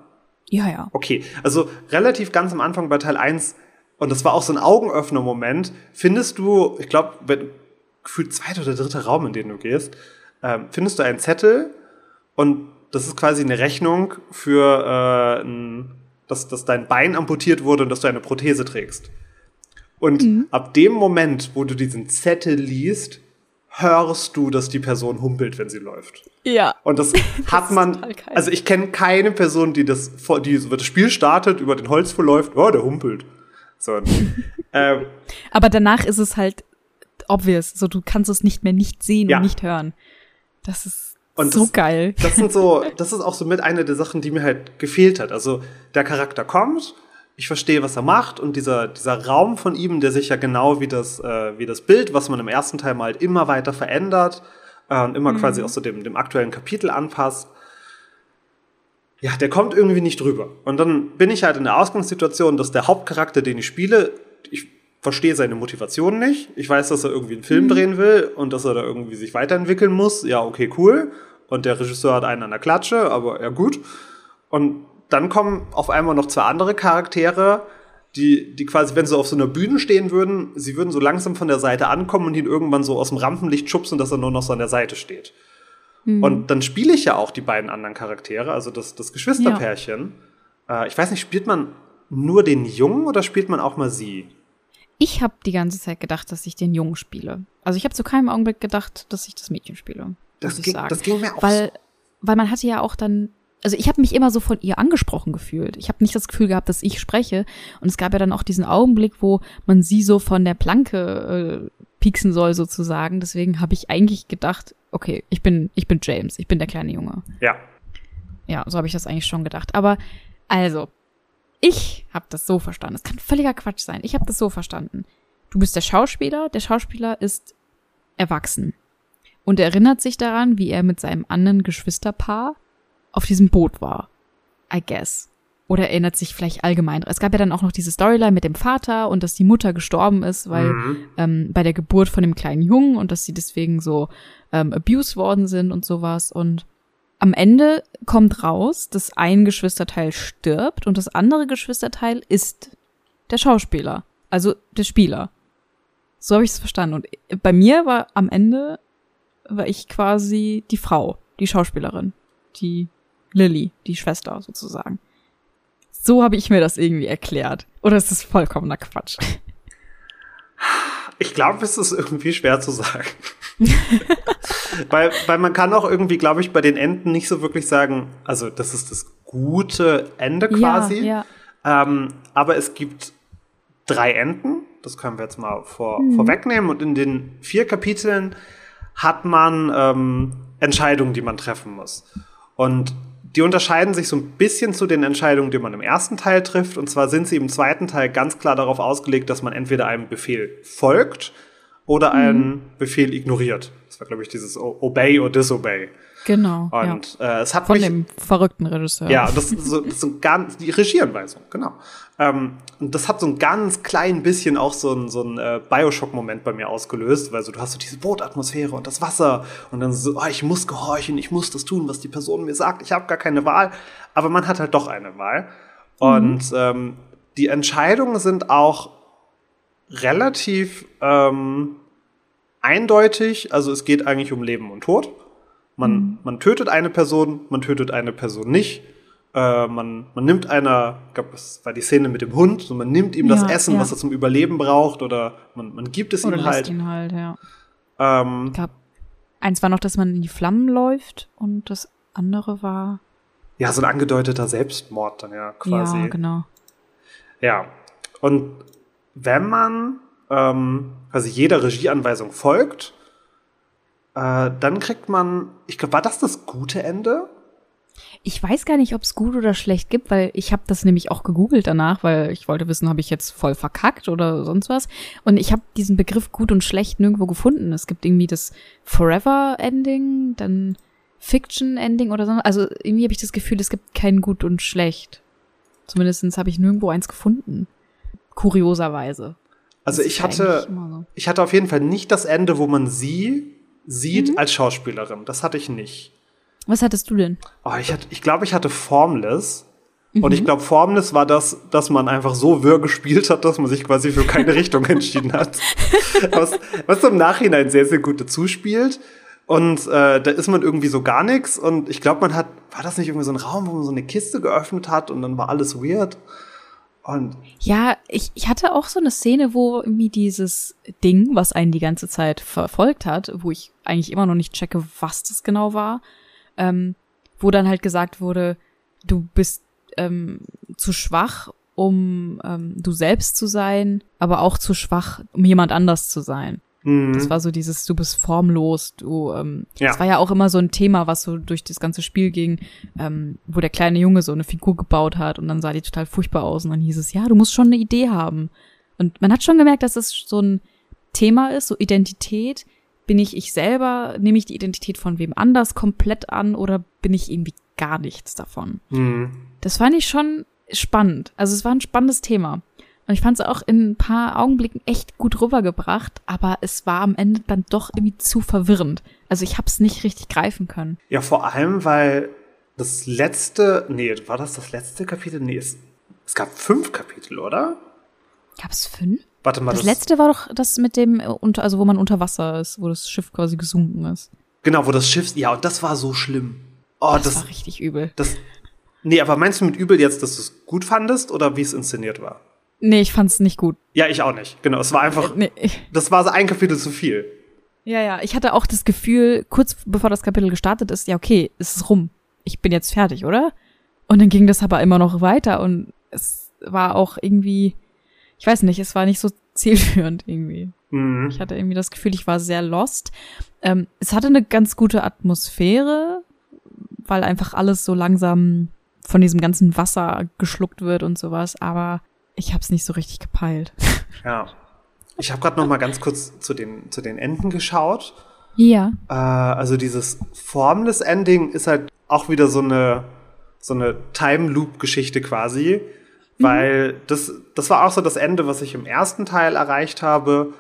Ja, ja. Okay, also relativ ganz am Anfang bei Teil 1 und das war auch so ein Augenöffner-Moment. Findest du, ich glaube, gefühlt zweiter oder dritter Raum, in den du gehst, ähm, findest du einen Zettel und das ist quasi eine Rechnung für, äh, ein, dass, dass dein Bein amputiert wurde und dass du eine Prothese trägst. Und mhm. ab dem Moment, wo du diesen Zettel liest, hörst du, dass die Person humpelt, wenn sie läuft. Ja. Und das, das hat man, also ich kenne keine Person, die das, die das Spiel startet, über den Holzfuhr läuft, oh, der humpelt. So, ähm, Aber danach ist es halt obvious, so du kannst es nicht mehr nicht sehen ja. und nicht hören. Das ist und so das, geil. Das sind so, das ist auch so mit einer der Sachen, die mir halt gefehlt hat. Also der Charakter kommt, ich verstehe, was er macht und dieser, dieser Raum von ihm, der sich ja genau wie das, äh, wie das Bild, was man im ersten Teil mal halt immer weiter verändert äh, und immer mhm. quasi auch so dem, dem aktuellen Kapitel anpasst, ja, der kommt irgendwie nicht drüber. Und dann bin ich halt in der Ausgangssituation, dass der Hauptcharakter, den ich spiele, ich verstehe seine Motivation nicht. Ich weiß, dass er irgendwie einen Film mhm. drehen will und dass er da irgendwie sich weiterentwickeln muss. Ja, okay, cool. Und der Regisseur hat einen an der Klatsche, aber ja gut. Und dann kommen auf einmal noch zwei andere Charaktere, die, die quasi, wenn sie auf so einer Bühne stehen würden, sie würden so langsam von der Seite ankommen und ihn irgendwann so aus dem Rampenlicht schubsen, dass er nur noch so an der Seite steht. Mhm. Und dann spiele ich ja auch die beiden anderen Charaktere, also das, das Geschwisterpärchen. Ja. Äh, ich weiß nicht, spielt man nur den Jungen oder spielt man auch mal sie? Ich habe die ganze Zeit gedacht, dass ich den Jungen spiele. Also ich habe zu keinem Augenblick gedacht, dass ich das Mädchen spiele. Das, ging, das ging mir auch weil, so. Weil man hatte ja auch dann also ich habe mich immer so von ihr angesprochen gefühlt. Ich habe nicht das Gefühl gehabt, dass ich spreche. Und es gab ja dann auch diesen Augenblick, wo man sie so von der Planke äh, pieksen soll sozusagen. Deswegen habe ich eigentlich gedacht, okay, ich bin, ich bin James, ich bin der kleine Junge. Ja. Ja, so habe ich das eigentlich schon gedacht. Aber also, ich habe das so verstanden. Das kann völliger Quatsch sein. Ich habe das so verstanden. Du bist der Schauspieler, der Schauspieler ist erwachsen und erinnert sich daran, wie er mit seinem anderen Geschwisterpaar auf diesem Boot war. I guess. Oder erinnert sich vielleicht allgemein. Es gab ja dann auch noch diese Storyline mit dem Vater und dass die Mutter gestorben ist, weil mhm. ähm, bei der Geburt von dem kleinen Jungen und dass sie deswegen so ähm, abused worden sind und sowas. Und am Ende kommt raus, dass ein Geschwisterteil stirbt und das andere Geschwisterteil ist der Schauspieler, also der Spieler. So habe ich es verstanden. Und bei mir war am Ende war ich quasi die Frau, die Schauspielerin, die Lilly, die Schwester sozusagen. So habe ich mir das irgendwie erklärt. Oder ist das vollkommener Quatsch? Ich glaube, es ist irgendwie schwer zu sagen. weil, weil man kann auch irgendwie, glaube ich, bei den Enden nicht so wirklich sagen, also das ist das gute Ende quasi. Ja, ja. Ähm, aber es gibt drei Enden. Das können wir jetzt mal vor, mhm. vorwegnehmen. Und in den vier Kapiteln hat man ähm, Entscheidungen, die man treffen muss. Und die unterscheiden sich so ein bisschen zu den Entscheidungen, die man im ersten Teil trifft. Und zwar sind sie im zweiten Teil ganz klar darauf ausgelegt, dass man entweder einem Befehl folgt oder mhm. einen Befehl ignoriert. Das war, glaube ich, dieses Obey or Disobey. Genau. Und ja. äh, es hat Von mich, dem verrückten Regisseur. Ja, das ist so, das ist so ganz die Regieanweisung, genau. Ähm, und das hat so ein ganz klein bisschen auch so ein, so ein äh, Bioshock-Moment bei mir ausgelöst, weil so du hast so diese Bootatmosphäre und das Wasser und dann so, oh, ich muss gehorchen, ich muss das tun, was die Person mir sagt, ich habe gar keine Wahl. Aber man hat halt doch eine Wahl. Mhm. Und ähm, die Entscheidungen sind auch relativ ähm, eindeutig. Also es geht eigentlich um Leben und Tod. Man, mhm. man tötet eine Person, man tötet eine Person nicht. Äh, man, man nimmt einer, ich glaube, das war die Szene mit dem Hund, so man nimmt ihm ja, das Essen, ja. was er zum Überleben braucht, oder man, man gibt es oder ihm halt. ihn halt, ja. Ähm, ich glaub, eins war noch, dass man in die Flammen läuft und das andere war. Ja, so ein angedeuteter Selbstmord dann ja quasi. Ja, genau. Ja. Und wenn man ähm, quasi jeder Regieanweisung folgt, äh, dann kriegt man, ich glaube, war das das gute Ende? Ich weiß gar nicht, ob es gut oder schlecht gibt, weil ich habe das nämlich auch gegoogelt danach, weil ich wollte wissen, habe ich jetzt voll verkackt oder sonst was. Und ich habe diesen Begriff gut und schlecht nirgendwo gefunden. Es gibt irgendwie das Forever Ending, dann Fiction Ending oder so. Also irgendwie habe ich das Gefühl, es gibt kein gut und schlecht. Zumindest habe ich nirgendwo eins gefunden. Kurioserweise. Also ich hatte, so. ich hatte auf jeden Fall nicht das Ende, wo man sie sieht mhm. als Schauspielerin. Das hatte ich nicht. Was hattest du denn? Oh, ich, hatte, ich glaube, ich hatte Formless. Mhm. Und ich glaube, Formless war das, dass man einfach so wirr gespielt hat, dass man sich quasi für keine Richtung entschieden hat. was, was im Nachhinein sehr, sehr gut dazu spielt. Und äh, da ist man irgendwie so gar nichts. Und ich glaube, man hat, war das nicht irgendwie so ein Raum, wo man so eine Kiste geöffnet hat und dann war alles weird? Und ja, ich, ich hatte auch so eine Szene, wo irgendwie dieses Ding, was einen die ganze Zeit verfolgt hat, wo ich eigentlich immer noch nicht checke, was das genau war, ähm, wo dann halt gesagt wurde, du bist ähm, zu schwach, um ähm, du selbst zu sein, aber auch zu schwach, um jemand anders zu sein. Mhm. Das war so dieses, du bist formlos, du, ähm, ja. das war ja auch immer so ein Thema, was so durch das ganze Spiel ging, ähm, wo der kleine Junge so eine Figur gebaut hat und dann sah die total furchtbar aus und dann hieß es, ja, du musst schon eine Idee haben. Und man hat schon gemerkt, dass es so ein Thema ist, so Identität. Bin ich ich selber? Nehme ich die Identität von wem anders komplett an oder bin ich irgendwie gar nichts davon? Mhm. Das fand ich schon spannend. Also es war ein spannendes Thema. Und ich fand es auch in ein paar Augenblicken echt gut rübergebracht, aber es war am Ende dann doch irgendwie zu verwirrend. Also ich habe es nicht richtig greifen können. Ja, vor allem, weil das letzte, nee, war das das letzte Kapitel? Nee, es, es gab fünf Kapitel, oder? Gab es fünf? Warte mal. Das, das letzte war doch das mit dem, äh, also wo man unter Wasser ist, wo das Schiff quasi gesunken ist. Genau, wo das Schiff, ja, und das war so schlimm. Oh, das, das war richtig übel. Das, nee, aber meinst du mit übel jetzt, dass du es gut fandest oder wie es inszeniert war? Nee, ich fand's nicht gut. Ja, ich auch nicht. Genau, es war einfach. Nee. Das war so ein Kapitel zu viel. Ja, ja. Ich hatte auch das Gefühl, kurz bevor das Kapitel gestartet ist, ja, okay, es ist rum. Ich bin jetzt fertig, oder? Und dann ging das aber immer noch weiter und es war auch irgendwie, ich weiß nicht, es war nicht so zielführend irgendwie. Mhm. Ich hatte irgendwie das Gefühl, ich war sehr lost. Ähm, es hatte eine ganz gute Atmosphäre, weil einfach alles so langsam von diesem ganzen Wasser geschluckt wird und sowas, aber ich habe es nicht so richtig gepeilt. Ja. Ich habe gerade noch mal ganz kurz zu den, zu den Enden geschaut. Ja. Äh, also dieses Formless Ending ist halt auch wieder so eine, so eine Time Loop Mhm. Weil das, das war auch so das Ende, was ich im ersten Teil erreicht habe,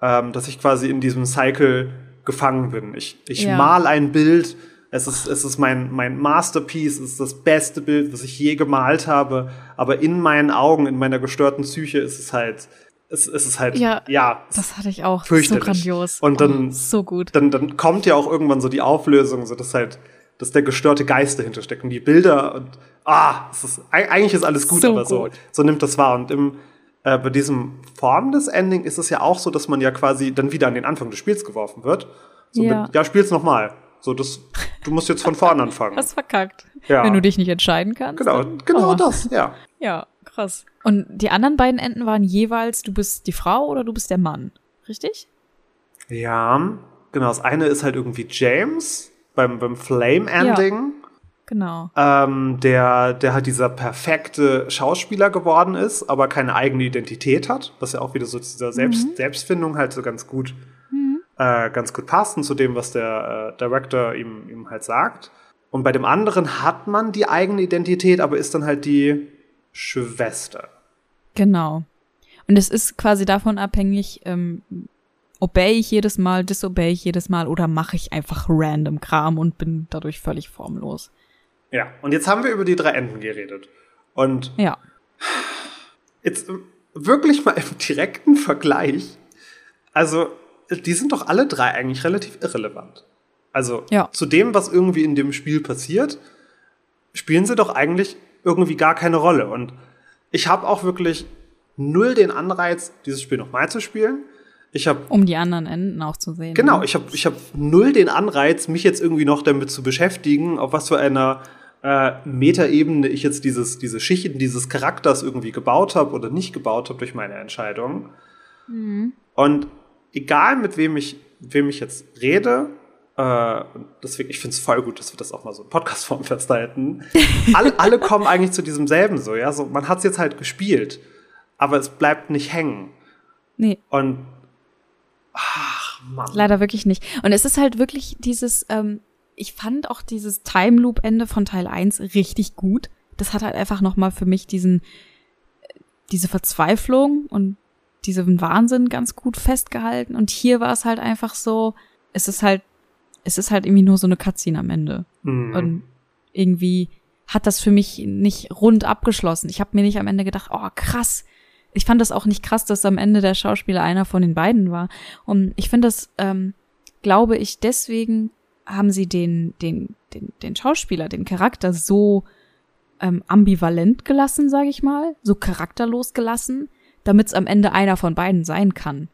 ähm, dass ich quasi in diesem Cycle gefangen bin. Ich, ich ja. mal ein Bild, es ist, es ist mein, mein Masterpiece, es ist das beste Bild, was ich je gemalt habe. Aber in meinen Augen, in meiner gestörten Psyche ist es halt, es, es ist halt, ja, ja das hatte ich auch. So grandios. Und dann, oh, so gut. Dann, dann kommt ja auch irgendwann so die Auflösung, so dass halt, dass der gestörte Geist dahinter steckt und die Bilder und, ah, ist, eigentlich ist alles gut, so aber so, so nimmt das wahr. Und im, äh, bei diesem Form des Ending ist es ja auch so, dass man ja quasi dann wieder an den Anfang des Spiels geworfen wird. So ja. Mit, ja, spiel's nochmal. So, das, du musst jetzt von vorne anfangen. Hast verkackt. Ja. Wenn du dich nicht entscheiden kannst. Genau, dann, genau oh. das, ja. Ja, krass. Und die anderen beiden Enden waren jeweils, du bist die Frau oder du bist der Mann. Richtig? Ja, genau. Das eine ist halt irgendwie James beim, beim Flame-Ending. Ja, genau. Ähm, der, der halt dieser perfekte Schauspieler geworden ist, aber keine eigene Identität hat, was ja auch wieder so zu dieser Selbst mhm. Selbstfindung halt so ganz gut äh, ganz gut passen zu dem, was der äh, Director ihm, ihm halt sagt. Und bei dem anderen hat man die eigene Identität, aber ist dann halt die Schwester. Genau. Und es ist quasi davon abhängig, ähm, obey ich jedes Mal, disobey ich jedes Mal oder mache ich einfach random Kram und bin dadurch völlig formlos. Ja, und jetzt haben wir über die drei Enden geredet. Und ja. jetzt wirklich mal im direkten Vergleich. Also, die sind doch alle drei eigentlich relativ irrelevant. Also ja. zu dem, was irgendwie in dem Spiel passiert, spielen sie doch eigentlich irgendwie gar keine Rolle. Und ich habe auch wirklich null den Anreiz, dieses Spiel nochmal zu spielen. Ich habe um die anderen Enden auch zu sehen. Genau, ne? ich habe ich hab null den Anreiz, mich jetzt irgendwie noch damit zu beschäftigen, auf was für einer äh, Metaebene ich jetzt dieses, diese Schichten dieses Charakters irgendwie gebaut habe oder nicht gebaut habe durch meine Entscheidung. Mhm. Und egal mit wem ich, wem ich jetzt rede, äh, deswegen, ich finde es voll gut, dass wir das auch mal so in Podcastform festhalten. alle, alle kommen eigentlich zu diesem selben so, ja. So, man hat es jetzt halt gespielt, aber es bleibt nicht hängen. Nee. Und ach, Mann. Leider wirklich nicht. Und es ist halt wirklich dieses, ähm, ich fand auch dieses Time Loop Ende von Teil 1 richtig gut. Das hat halt einfach nochmal für mich diesen, äh, diese Verzweiflung und diesen Wahnsinn ganz gut festgehalten. Und hier war es halt einfach so, es ist halt, es ist halt irgendwie nur so eine Cutscene am Ende. Mhm. Und irgendwie hat das für mich nicht rund abgeschlossen. Ich habe mir nicht am Ende gedacht, oh krass. Ich fand das auch nicht krass, dass am Ende der Schauspieler einer von den beiden war. Und ich finde das, ähm, glaube ich, deswegen haben sie den, den, den, den Schauspieler, den Charakter so ähm, ambivalent gelassen, sage ich mal, so charakterlos gelassen, damit es am Ende einer von beiden sein kann.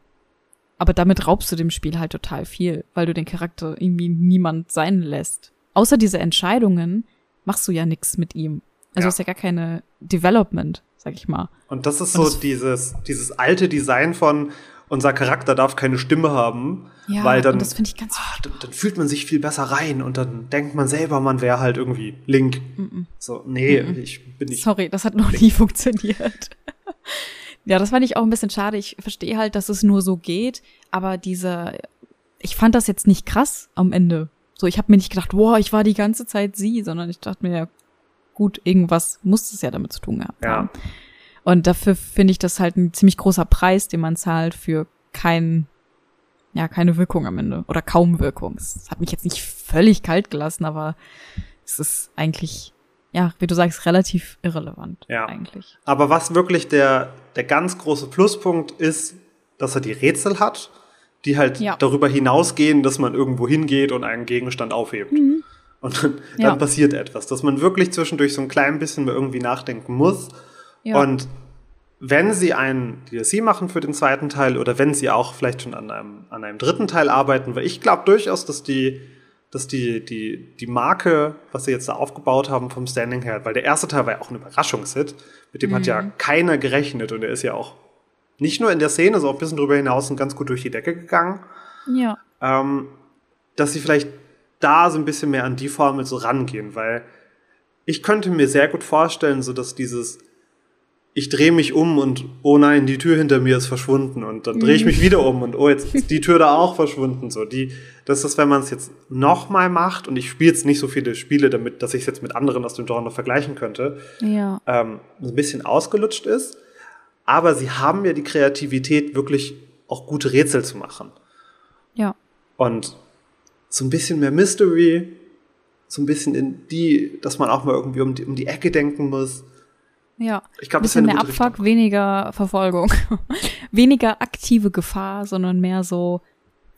Aber damit raubst du dem Spiel halt total viel, weil du den Charakter irgendwie niemand sein lässt. Außer diese Entscheidungen machst du ja nichts mit ihm. Also Ja. ist ja gar keine Development, sag ich mal. Und das ist Und so dieses, dieses alte Design von unser Charakter darf keine Stimme haben, Ja, weil dann, das finde ich ganz ah, dann, dann fühlt man sich viel besser rein und dann denkt man selber, man wäre halt irgendwie Link. So, nee, ich bin nicht. Sorry, das hat noch nie funktioniert. ja, das fand ich auch ein bisschen schade. Ich verstehe halt, dass es nur so geht, aber diese, ich fand das jetzt nicht krass am Ende. So, ich habe mir nicht gedacht, wow, ich war die ganze Zeit sie, sondern ich dachte mir, ja, gut, irgendwas muss es ja damit zu tun gehabt Ja. haben. Und dafür finde ich das halt ein ziemlich großer Preis, den man zahlt für kein, ja, keine Wirkung am Ende oder kaum Wirkung. Es hat mich jetzt nicht völlig kalt gelassen, aber es ist eigentlich, ja, wie du sagst, relativ irrelevant Ja. eigentlich. Aber was wirklich der, der ganz große Pluspunkt ist, dass er die Rätsel hat, die halt Ja. darüber hinausgehen, dass man irgendwo hingeht und einen Gegenstand aufhebt. Und dann, Mhm. Ja. dann passiert etwas, dass man wirklich zwischendurch so ein klein bisschen mal irgendwie nachdenken muss. Ja. Und wenn sie einen DLC machen für den zweiten Teil oder wenn sie auch vielleicht schon an einem, an einem dritten Teil arbeiten, weil ich glaube durchaus, dass die, dass die, die, die Marke, was sie jetzt da aufgebaut haben vom Standing her, weil der erste Teil war ja auch ein Überraschungshit, mit dem hat ja keiner gerechnet und er ist ja auch nicht nur in der Szene, sondern auch ein bisschen drüber hinaus und ganz gut durch die Decke gegangen Ja. ähm, dass sie vielleicht da so ein bisschen mehr an die Formel so rangehen, weil ich könnte mir sehr gut vorstellen, so dass dieses ich drehe mich um und oh nein, die Tür hinter mir ist verschwunden und dann drehe ich mich wieder um und oh, jetzt ist die Tür da auch verschwunden. So, die, das ist, wenn man es jetzt nochmal macht und ich spiele jetzt nicht so viele Spiele, damit, dass ich es jetzt mit anderen aus dem Genre vergleichen könnte, Ja. ähm, ein bisschen ausgelutscht ist. Aber sie haben ja die Kreativität, wirklich auch gute Rätsel zu machen. Ja. Und so ein bisschen mehr Mystery, so ein bisschen in die, dass man auch mal irgendwie um die, um die Ecke denken muss. Ja. Ich glaube, das bisschen mehr Abfuck, Richtung. weniger Verfolgung. weniger aktive Gefahr, sondern mehr so,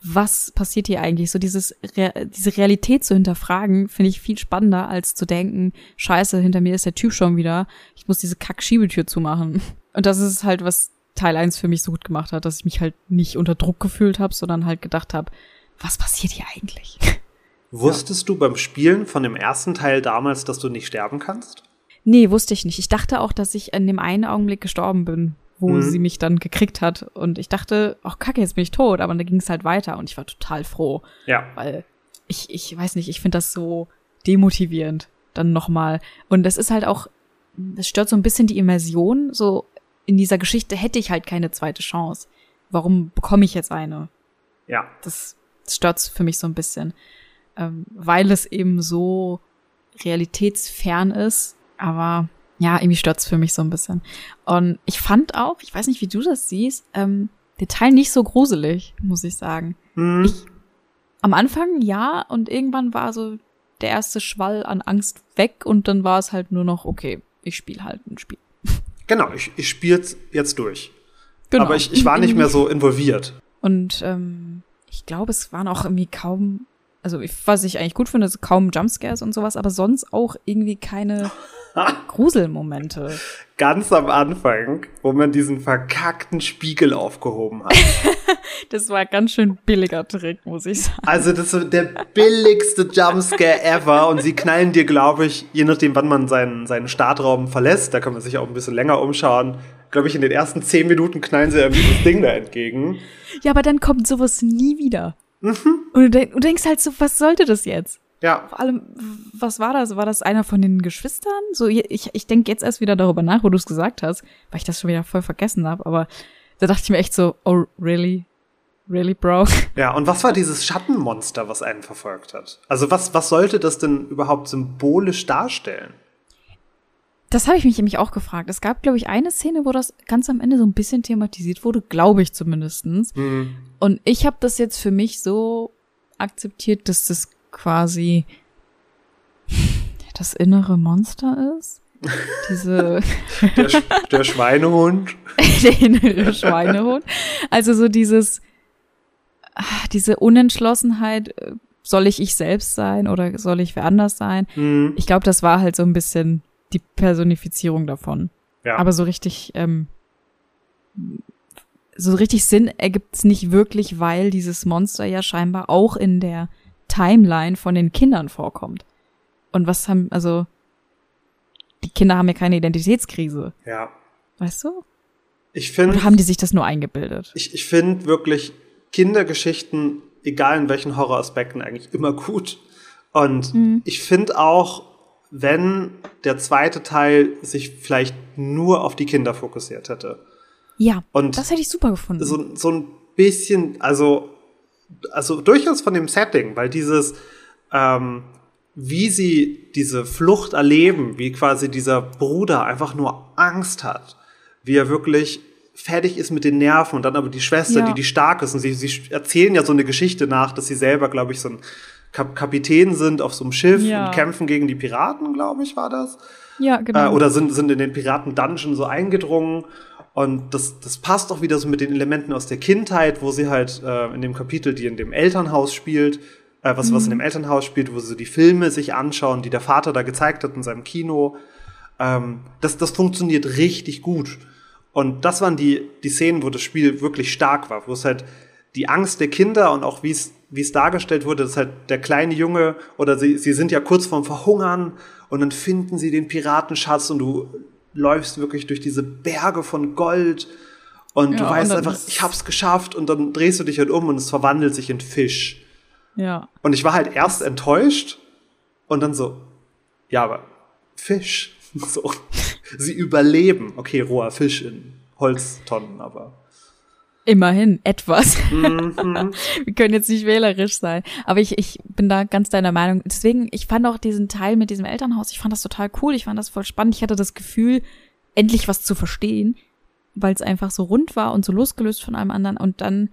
was passiert hier eigentlich? So dieses, Re diese Realität zu hinterfragen, finde ich viel spannender, als zu denken, scheiße, hinter mir ist der Typ schon wieder, ich muss diese Kack-Schiebetür zumachen. Und das ist halt, was Teil 1 für mich so gut gemacht hat, dass ich mich halt nicht unter Druck gefühlt habe, sondern halt gedacht habe, was passiert hier eigentlich? Wusstest du beim Spielen von dem ersten Teil damals, dass du nicht sterben kannst? Nee, wusste ich nicht. Ich dachte auch, dass ich in dem einen Augenblick gestorben bin, wo Mhm. sie mich dann gekriegt hat. Und ich dachte, ach kacke, jetzt bin ich tot. Aber dann ging es halt weiter und ich war total froh, Ja. weil ich, ich weiß nicht, ich finde das so demotivierend dann nochmal. Und das ist halt auch, das stört so ein bisschen die Immersion. So in dieser Geschichte hätte ich halt keine zweite Chance. Warum bekomme ich jetzt eine? Ja. das, das stört's für mich so ein bisschen, ähm, weil es eben so realitätsfern ist. Aber ja, irgendwie stört's für mich so ein bisschen. Und ich fand auch, ich weiß nicht, wie du das siehst, ähm, den Teil nicht so gruselig, muss ich sagen. Hm. Ich, am Anfang ja, und irgendwann war so der erste Schwall an Angst weg und dann war es halt nur noch, okay, ich spiele halt ein Spiel. Genau, ich, ich spiele jetzt durch. Genau. Aber ich, ich war nicht mehr so involviert. Und ähm, ich glaube, es waren auch irgendwie kaum, also ich, was ich eigentlich gut finde, ist kaum Jumpscares und sowas, aber sonst auch irgendwie keine Gruselmomente. Ganz am Anfang, wo man diesen verkackten Spiegel aufgehoben hat. das war ein ganz schön billiger Trick, muss ich sagen. Also das ist der billigste Jumpscare ever und sie knallen dir, glaube ich, je nachdem, wann man seinen, seinen Startraum verlässt, da kann man sich auch ein bisschen länger umschauen, glaube ich, in den ersten zehn Minuten knallen sie irgendwie das Ding da entgegen. Ja, aber dann kommt sowas nie wieder. Mhm. Und du, denk, du denkst halt so, was sollte das jetzt? Ja. Vor allem, was war das? War das einer von den Geschwistern? So, ich, ich denke jetzt erst wieder darüber nach, wo du es gesagt hast, weil ich das schon wieder voll vergessen habe. Aber da dachte ich mir echt so, oh, really? Really, bro? Ja, und was war dieses Schattenmonster, was einen verfolgt hat? Also was, was sollte das denn überhaupt symbolisch darstellen? Das habe ich mich nämlich auch gefragt. Es gab, glaube ich, eine Szene, wo das ganz am Ende so ein bisschen thematisiert wurde, glaube ich zumindestens. Mhm. Und ich habe das jetzt für mich so akzeptiert, dass das quasi das innere Monster ist. Diese der, der Schweinehund. der innere Schweinehund. Also so dieses, diese Unentschlossenheit, äh, soll ich ich selbst sein oder soll ich wer anders sein? Mhm. Ich glaube, das war halt so ein bisschen die Personifizierung davon. Ja. Aber so richtig, ähm, so richtig Sinn ergibt es nicht wirklich, weil dieses Monster ja scheinbar auch in der Timeline von den Kindern vorkommt. Und was haben, also, die Kinder haben ja keine Identitätskrise. Ja. Weißt du? Ich finde. Oder haben die sich das nur eingebildet? Ich, ich finde wirklich Kindergeschichten, egal in welchen Horroraspekten, eigentlich immer gut. Und mhm. ich finde auch, wenn der zweite Teil sich vielleicht nur auf die Kinder fokussiert hätte. Ja, und das hätte ich super gefunden. So, so ein bisschen, also also durchaus von dem Setting, weil dieses, ähm, wie sie diese Flucht erleben, wie quasi dieser Bruder einfach nur Angst hat, wie er wirklich fertig ist mit den Nerven und dann aber die Schwester, ja. die die stark ist und sie, sie erzählen ja so eine Geschichte nach, dass sie selber, glaube ich, so ein Kap Kapitän sind auf so einem Schiff ja. und kämpfen gegen die Piraten, glaube ich, war das. Ja, genau. Äh, oder sind, sind in den Piraten-Dungeon so eingedrungen und das, das passt auch wieder so mit den Elementen aus der Kindheit, wo sie halt äh, in dem Kapitel, die in dem Elternhaus spielt, äh, was, mhm. was in dem mhm. Elternhaus spielt, wo sie die Filme sich anschauen, die der Vater da gezeigt hat in seinem Kino. Ähm, das, das funktioniert richtig gut. Und das waren die, die Szenen, wo das Spiel wirklich stark war, wo es halt die Angst der Kinder und auch wie es wie es dargestellt wurde, dass halt der kleine Junge oder sie, sie sind ja kurz vorm Verhungern und dann finden sie den Piratenschatz und du läufst wirklich durch diese Berge von Gold und ja, du weißt und einfach, ich hab's geschafft und dann drehst du dich halt um und es verwandelt sich in Fisch. Ja. Und ich war halt erst enttäuscht und dann so, ja, aber Fisch. So. Sie überleben. Okay, roher Fisch in Holztonnen, aber. Immerhin etwas. Mhm. Wir können jetzt nicht wählerisch sein. Aber ich, ich bin da ganz deiner Meinung. Deswegen, ich fand auch diesen Teil mit diesem Elternhaus, ich fand das total cool. Ich fand das voll spannend. Ich hatte das Gefühl, endlich was zu verstehen, weil es einfach so rund war und so losgelöst von allem anderen. Und dann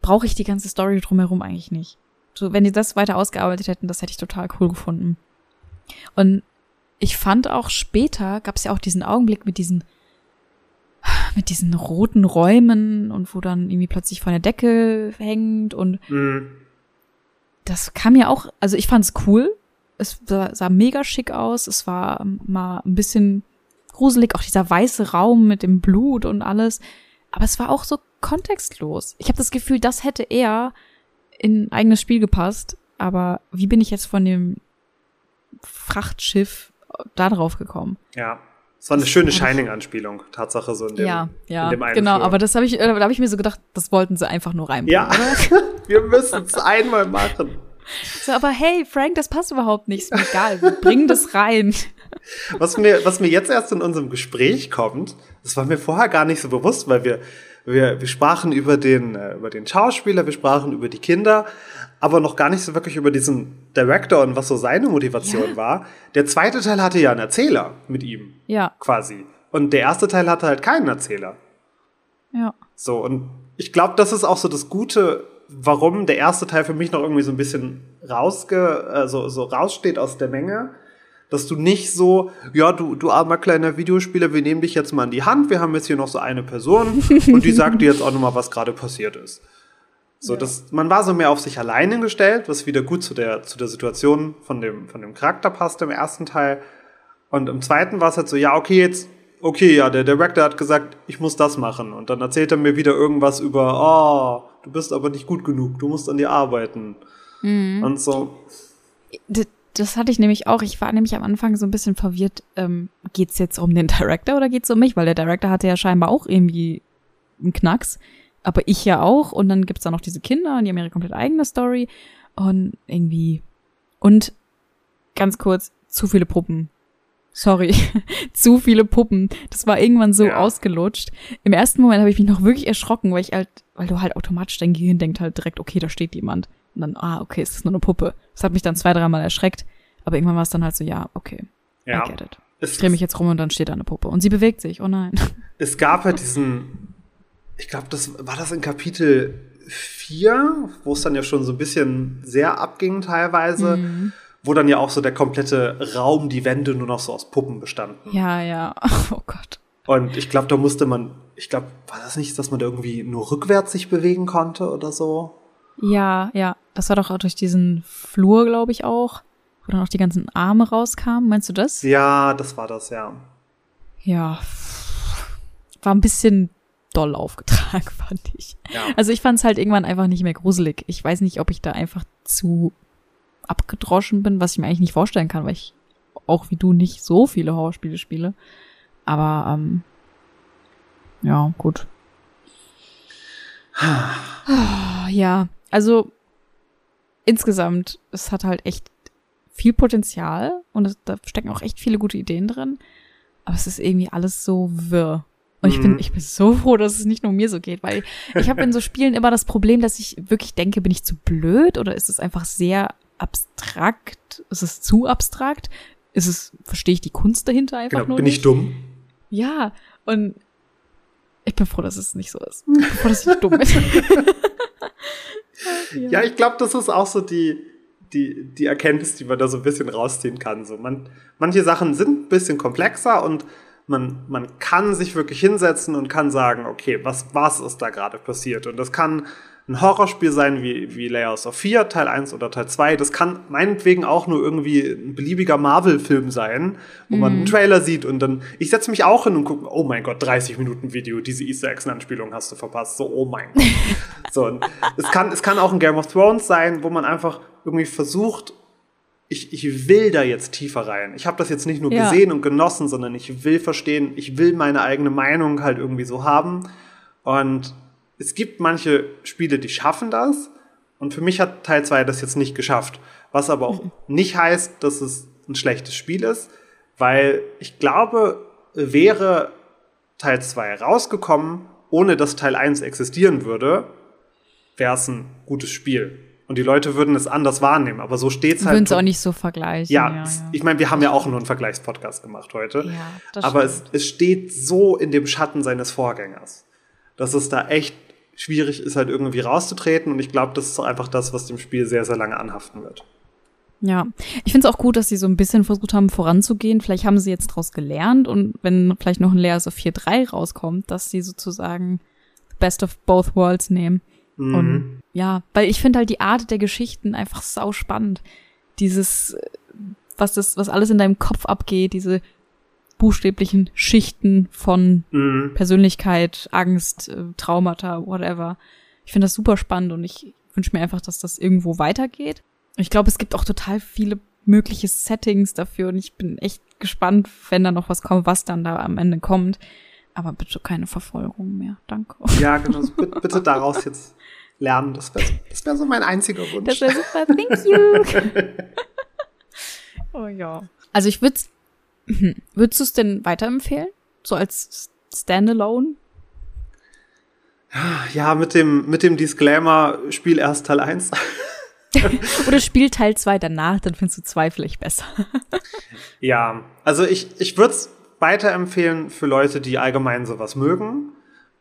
brauche ich die ganze Story drumherum eigentlich nicht. So, wenn die das weiter ausgearbeitet hätten, das hätte ich total cool gefunden. Und ich fand auch später, gab es ja auch diesen Augenblick mit diesen mit diesen roten Räumen und wo dann irgendwie plötzlich von der Decke hängt und mhm. das kam ja auch, also ich fand es cool. Es sah, sah mega schick aus. Es war mal ein bisschen gruselig, auch dieser weiße Raum mit dem Blut und alles. Aber es war auch so kontextlos. Ich habe das Gefühl, das hätte eher in ein eigenes Spiel gepasst. Aber wie bin ich jetzt von dem Frachtschiff da drauf gekommen? Ja. Es war eine schöne Shining-Anspielung, Tatsache so in dem, ja, ja, in dem einen genau. Flur. Aber das habe ich, äh, da habe ich mir so gedacht, das wollten sie einfach nur reinbringen. Ja, wir müssen es einmal machen. So, aber hey, Frank, das passt überhaupt nicht. Ist mir egal. Wir bringen das rein. Was mir, was mir jetzt erst in unserem Gespräch kommt, das war mir vorher gar nicht so bewusst, weil wir, wir, wir sprachen über den, äh, über den Schauspieler, wir sprachen über die Kinder, aber noch gar nicht so wirklich über diesen Director und was so seine Motivation ja. war. Der zweite Teil hatte ja einen Erzähler mit ihm. Ja. Quasi. Und der erste Teil hatte halt keinen Erzähler. Ja. So, und ich glaube, das ist auch so das Gute, warum der erste Teil für mich noch irgendwie so ein bisschen rausge, also so raussteht aus der Menge. Dass du nicht so, ja, du, du armer kleiner Videospieler, wir nehmen dich jetzt mal in die Hand, wir haben jetzt hier noch so eine Person und die sagt dir jetzt auch nochmal, was gerade passiert ist. So, ja. das, man war so mehr auf sich alleine gestellt, was wieder gut zu der, zu der Situation von dem, von dem Charakter passte im ersten Teil. Und im zweiten war es halt so, ja, okay, jetzt, okay, ja, der Director hat gesagt, ich muss das machen. Und dann erzählt er mir wieder irgendwas über, oh, du bist aber nicht gut genug, du musst an dir arbeiten. Mhm. Und so. D das hatte ich nämlich auch. Ich war nämlich am Anfang so ein bisschen verwirrt. Ähm, geht es jetzt um den Director oder geht es um mich? Weil der Director hatte ja scheinbar auch irgendwie einen Knacks. Aber ich ja auch. Und dann gibt's da noch diese Kinder und die haben ihre komplett eigene Story. Und irgendwie. Und ganz kurz, zu viele Puppen. Sorry, zu viele Puppen. Das war irgendwann so ja. ausgelutscht. Im ersten Moment habe ich mich noch wirklich erschrocken, weil ich halt, weil du halt automatisch dein Gehirn denkt halt direkt, okay, da steht jemand. Und dann, ah, okay, es ist nur eine Puppe. Das hat mich dann zwei, dreimal erschreckt. Aber irgendwann war es dann halt so, ja, okay, ja. I get it. ich drehe mich jetzt rum und dann steht da eine Puppe. Und sie bewegt sich, oh nein. Es gab halt diesen, ich glaube, das war das in Kapitel 4, wo es dann ja schon so ein bisschen sehr abging teilweise. Mhm wo dann ja auch so der komplette Raum, die Wände nur noch so aus Puppen bestanden. Ja, ja. Oh Gott. Und ich glaube, da musste man, ich glaube, war das nicht, dass man da irgendwie nur rückwärts sich bewegen konnte oder so? Ja, ja. Das war doch auch durch diesen Flur, glaube ich, auch, wo dann auch die ganzen Arme rauskamen. Meinst du das? Ja, das war das, ja. Ja. War ein bisschen doll aufgetragen, fand ich. Ja. Also ich fand es halt irgendwann einfach nicht mehr gruselig. Ich weiß nicht, ob ich da einfach zu abgedroschen bin, was ich mir eigentlich nicht vorstellen kann, weil ich auch wie du nicht so viele Horrorspiele spiele. Aber ähm, ja, gut. ja, also insgesamt, es hat halt echt viel Potenzial und es, da stecken auch echt viele gute Ideen drin. Aber es ist irgendwie alles so wirr. Und ich bin, mhm. ich bin so froh, dass es nicht nur mir so geht, weil ich habe in so Spielen immer das Problem, dass ich wirklich denke, bin ich zu blöd oder ist es einfach sehr abstrakt? Ist es zu abstrakt? Ist es, verstehe ich die Kunst dahinter einfach genau, nur? Bin nicht? ich dumm? Ja, und ich bin froh, dass es nicht so ist. Ich bin froh, dass ich dumm bin. ja. ja, ich glaube, das ist auch so die, die, die Erkenntnis, die man da so ein bisschen rausziehen kann. So, man, manche Sachen sind ein bisschen komplexer und man, man kann sich wirklich hinsetzen und kann sagen, okay, was, was ist da gerade passiert? Und das kann ein Horrorspiel sein wie, wie Layers of Fear, Teil 1 oder Teil 2. Das kann meinetwegen auch nur irgendwie ein beliebiger Marvel-Film sein, wo mhm. man einen mhm. Trailer sieht und dann, ich setze mich auch hin und gucke, oh mein Gott, 30 Minuten Video, diese Easter Eggs-Anspielung hast du verpasst. So, oh mein Gott. so, es kann, es kann auch ein Game of Thrones sein, wo man einfach irgendwie versucht, ich, ich will da jetzt tiefer rein. Ich habe das jetzt nicht nur ja. gesehen und genossen, sondern ich will verstehen, ich will meine eigene Meinung halt irgendwie so haben. Und es gibt manche Spiele, die schaffen das. Und für mich hat Teil 2 das jetzt nicht geschafft. Was aber auch mhm. nicht heißt, dass es ein schlechtes Spiel ist, weil ich glaube, wäre Teil 2 rausgekommen, ohne dass Teil 1 existieren würde, wäre es ein gutes Spiel. Und die Leute würden es anders wahrnehmen. Aber so steht es halt. Würden es auch nicht so vergleichen. Ja, ja, ja. ich meine, wir haben ja auch nur einen Vergleichspodcast gemacht heute. Ja, aber es, es steht so in dem Schatten seines Vorgängers, dass es da echt schwierig ist, halt irgendwie rauszutreten. Und ich glaube, das ist einfach das, was dem Spiel sehr, sehr lange anhaften wird. Ja, ich finde es auch gut, dass sie so ein bisschen versucht haben, voranzugehen. Vielleicht haben sie jetzt daraus gelernt und wenn vielleicht noch ein Layers of 4.3 rauskommt, dass sie sozusagen Best of Both Worlds nehmen. Mhm. Und ja, weil ich finde halt die Art der Geschichten einfach sau spannend. Dieses, was das, was alles in deinem Kopf abgeht, diese buchstäblichen Schichten von mhm. Persönlichkeit, Angst, äh, Traumata, whatever. Ich finde das super spannend und ich wünsche mir einfach, dass das irgendwo weitergeht. Ich glaube, es gibt auch total viele mögliche Settings dafür und ich bin echt gespannt, wenn da noch was kommt, was dann da am Ende kommt. Aber bitte keine Verfolgung mehr. Danke. Ja, genau. bitte, bitte daraus jetzt lernen. Das wäre das wär so mein einziger Wunsch. Das wäre super. Thank you. oh ja. Also ich würde Mhm. Würdest du es denn weiterempfehlen? So als Standalone? Ja, mit dem, mit dem Disclaimer, Spiel erst Teil 1. Oder Spiel Teil 2 danach, dann findest du zwei vielleicht besser. ja, also ich, ich würde es weiterempfehlen für Leute, die allgemein sowas mögen.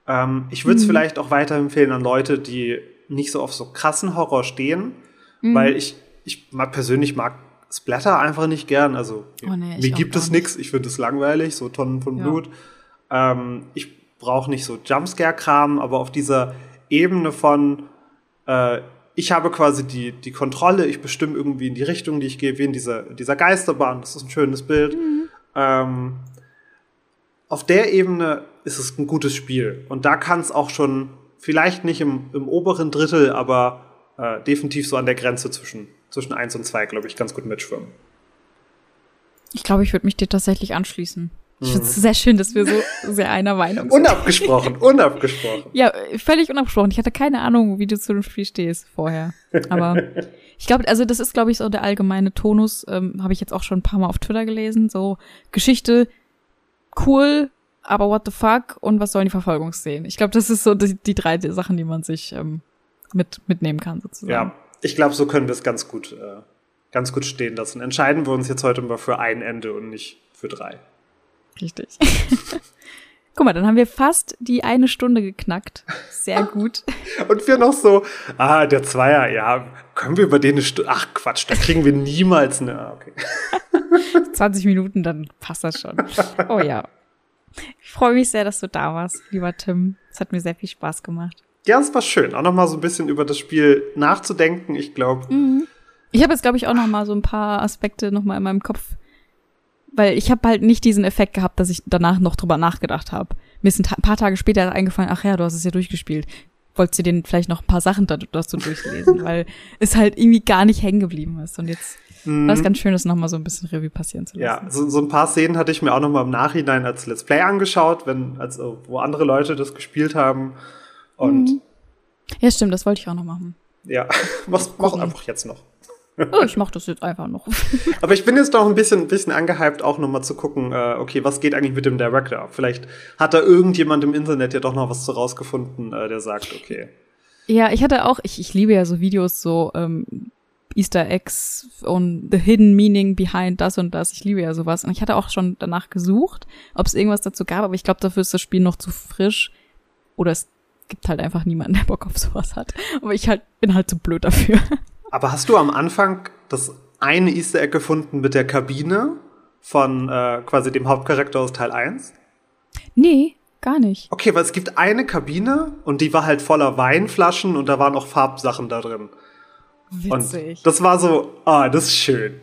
Ähm, ich würde es mhm. vielleicht auch weiterempfehlen an Leute, die nicht so auf so krassen Horror stehen, mhm. weil ich, ich mag, persönlich mag Splatter einfach nicht gern. Also oh nee, mir gibt es nichts. Ich finde es langweilig, so Tonnen von Blut. Ja. Ähm, ich brauche nicht so Jumpscare-Kram, aber auf dieser Ebene von äh, ich habe quasi die, die Kontrolle, ich bestimme irgendwie in die Richtung, die ich gehe, wie in dieser, dieser Geisterbahn. Das ist ein schönes Bild. Mhm. Ähm, auf der Ebene ist es ein gutes Spiel. Und da kann es auch schon, vielleicht nicht im, im oberen Drittel, aber äh, definitiv so an der Grenze zwischen, zwischen 1 und 2, glaube ich, ganz gut mitschwimmen. Ich glaube, ich würde mich dir tatsächlich anschließen. Ich finde es sehr schön, dass wir so sehr einer Meinung sind. Unabgesprochen, unabgesprochen. Ja, völlig unabgesprochen. Ich hatte keine Ahnung, wie du zu dem Spiel stehst vorher. Aber ich glaube, also das ist, glaube ich, so der allgemeine Tonus. Ähm, Habe ich jetzt auch schon ein paar Mal auf Twitter gelesen. So Geschichte cool, aber what the fuck und was sollen die Verfolgungsszenen? Ich glaube, das ist so die, die, drei Sachen, die man sich ähm, mit mitnehmen kann sozusagen. Ja, ich glaube, so können wir es ganz gut, äh, ganz gut stehen lassen. Entscheiden wir uns jetzt heute mal für ein Ende und nicht für drei. Richtig. Guck mal, dann haben wir fast die eine Stunde geknackt. Sehr gut. Und wir noch so, ah, der Zweier, ja, können wir über den eine Stunde, ach Quatsch, da kriegen wir niemals eine, ah, okay. 20 Minuten, dann passt das schon. Oh ja. Ich freue mich sehr, dass du da warst, lieber Tim. Es hat mir sehr viel Spaß gemacht. Ja, es war schön, auch noch mal so ein bisschen über das Spiel nachzudenken, ich glaube. Mhm. Ich habe jetzt, glaube ich, auch noch mal so ein paar Aspekte noch mal in meinem Kopf weil ich habe halt nicht diesen Effekt gehabt, dass ich danach noch drüber nachgedacht habe. Mir ist ein paar Tage später eingefallen, ach ja, du hast es ja durchgespielt. Wolltest du den vielleicht noch ein paar Sachen dazu durchlesen, weil es halt irgendwie gar nicht hängen geblieben ist. Und jetzt mhm. war es ganz schön, das nochmal so ein bisschen Revue passieren zu lassen. Ja, so, so ein paar Szenen hatte ich mir auch nochmal im Nachhinein als Let's Play angeschaut, wenn, also, wo andere Leute das gespielt haben. Und mhm. Ja, stimmt, das wollte ich auch noch machen. Ja, mach, mach einfach jetzt noch. Oh, ich mach das jetzt einfach noch. Aber ich bin jetzt doch ein bisschen, ein bisschen angehypt, auch nochmal zu gucken, äh, okay, was geht eigentlich mit dem Director? Vielleicht hat da irgendjemand im Internet ja doch noch was zu rausgefunden, äh, der sagt, okay. Ja, ich hatte auch, ich, ich liebe ja so Videos, so ähm, Easter Eggs und the hidden meaning behind das und das. Ich liebe ja sowas. Und ich hatte auch schon danach gesucht, ob es irgendwas dazu gab, aber ich glaube, dafür ist das Spiel noch zu frisch. Oder es gibt halt einfach niemanden, der Bock auf sowas hat. Aber ich halt bin halt zu blöd dafür. Aber hast du am Anfang das eine Easter Egg gefunden mit der Kabine von äh, quasi dem Hauptcharakter aus Teil 1? Nee, gar nicht. Okay, weil es gibt eine Kabine und die war halt voller Weinflaschen und da waren auch Farbsachen da drin. Witzig. Und das war so, ah, oh, das ist schön.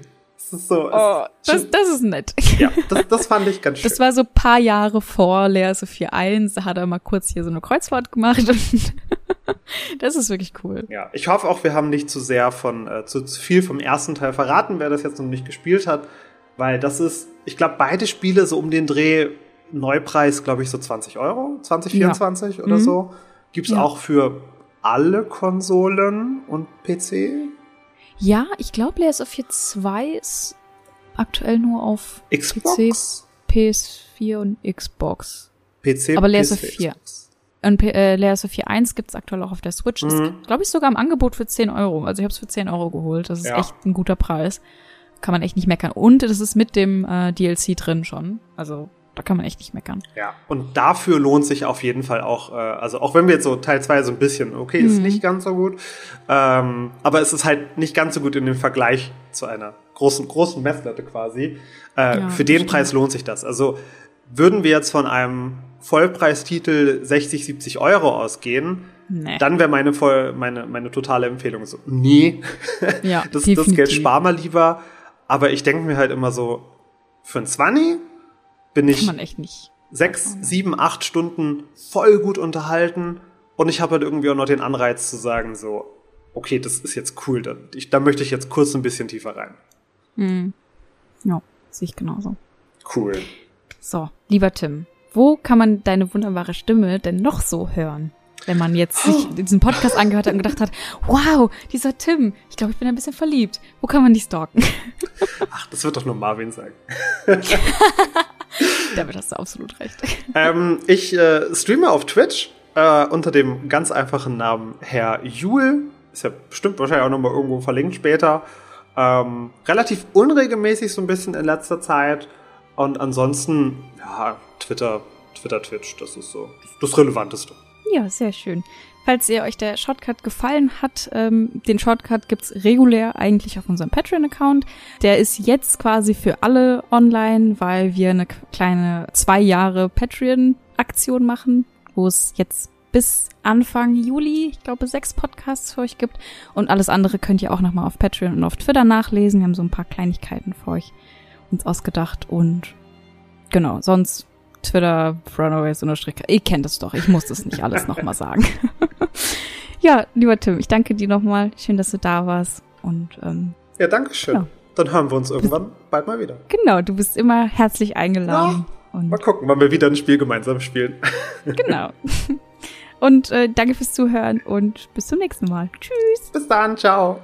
Das ist so. Oh, das, das ist nett. Ja, das, das fand ich ganz schön. Das war so paar Jahre vor Lea Sophie 1, da hat er mal kurz hier so eine Kreuzfahrt gemacht und das ist wirklich cool. Ja, ich hoffe auch, wir haben nicht zu sehr von, äh, zu, zu viel vom ersten Teil verraten, wer das jetzt noch nicht gespielt hat, weil das ist, ich glaube, beide Spiele so um den Dreh Neupreis, glaube ich, so 20 Euro, 2024 ja. oder mhm. so. Gibt's ja. auch für alle Konsolen und PC? Ja, ich glaube, Layers of Fear 2 ist aktuell nur auf Xbox? PC, PS4 und Xbox. PC, Aber Layers of 4. Und äh, Layers of Fear 1 gibt's aktuell auch auf der Switch. Mhm. Ist, glaube ich, sogar im Angebot für 10 Euro. Also ich habe es für 10 Euro geholt. Das ist ja. echt ein guter Preis. Kann man echt nicht meckern. Und das ist mit dem äh, DLC drin schon. Also da kann man echt nicht meckern. Ja, und dafür lohnt sich auf jeden Fall auch, äh, also auch wenn wir jetzt so Teil 2 so ein bisschen, okay, ist mhm. nicht ganz so gut, ähm, aber es ist halt nicht ganz so gut in dem Vergleich zu einer großen, großen Messlatte quasi. Äh, ja, für den stimmt. Preis lohnt sich das. Also würden wir jetzt von einem Vollpreistitel 60, 70 Euro ausgehen, nee. dann wäre meine, voll, meine, meine totale Empfehlung so, nee, ja, das, das Geld spar mal lieber. Aber ich denke mir halt immer so, für ein 20 bin ich sechs, sieben, acht Stunden voll gut unterhalten und ich habe halt irgendwie auch noch den Anreiz zu sagen, so, okay, das ist jetzt cool, da, ich, da möchte ich jetzt kurz ein bisschen tiefer rein. Mhm. Ja, sehe ich genauso. Cool. So, lieber Tim, wo kann man deine wunderbare Stimme denn noch so hören? Wenn man jetzt sich diesen Podcast angehört hat und gedacht hat, wow, dieser Tim, ich glaube, ich bin ein bisschen verliebt. Wo kann man die stalken? Ach, das wird doch nur Marvin sagen. Damit hast du absolut recht. Ähm, ich äh, streame auf Twitch äh, unter dem ganz einfachen Namen Herr Jule. Ist ja bestimmt wahrscheinlich auch nochmal irgendwo verlinkt später. Ähm, relativ unregelmäßig so ein bisschen in letzter Zeit. Und ansonsten, ja, Twitter, Twitter, Twitch, das ist so das Relevanteste. Ja, sehr schön. Falls ihr euch der Shortcut gefallen hat, ähm, den Shortcut gibt's regulär eigentlich auf unserem Patreon-Account. Der ist jetzt quasi für alle online, weil wir eine kleine zwei Jahre Patreon-Aktion machen, wo es jetzt bis Anfang Juli, ich glaube, sechs Podcasts für euch gibt. Und alles andere könnt ihr auch nochmal auf Patreon und auf Twitter nachlesen. Wir haben so ein paar Kleinigkeiten für euch uns ausgedacht und genau, sonst Twitter, Runaways unterstrich. Ihr kennt es doch, ich muss das nicht alles nochmal sagen. ja, lieber Tim, ich danke dir nochmal. Schön, dass du da warst. Und ähm, ja, danke schön. Ja. Dann hören wir uns irgendwann bald mal wieder. Genau, du bist immer herzlich eingeladen. Ja, mal gucken, wann wir wieder ein Spiel gemeinsam spielen. genau. Und äh, danke fürs Zuhören und bis zum nächsten Mal. Tschüss. Bis dann, ciao.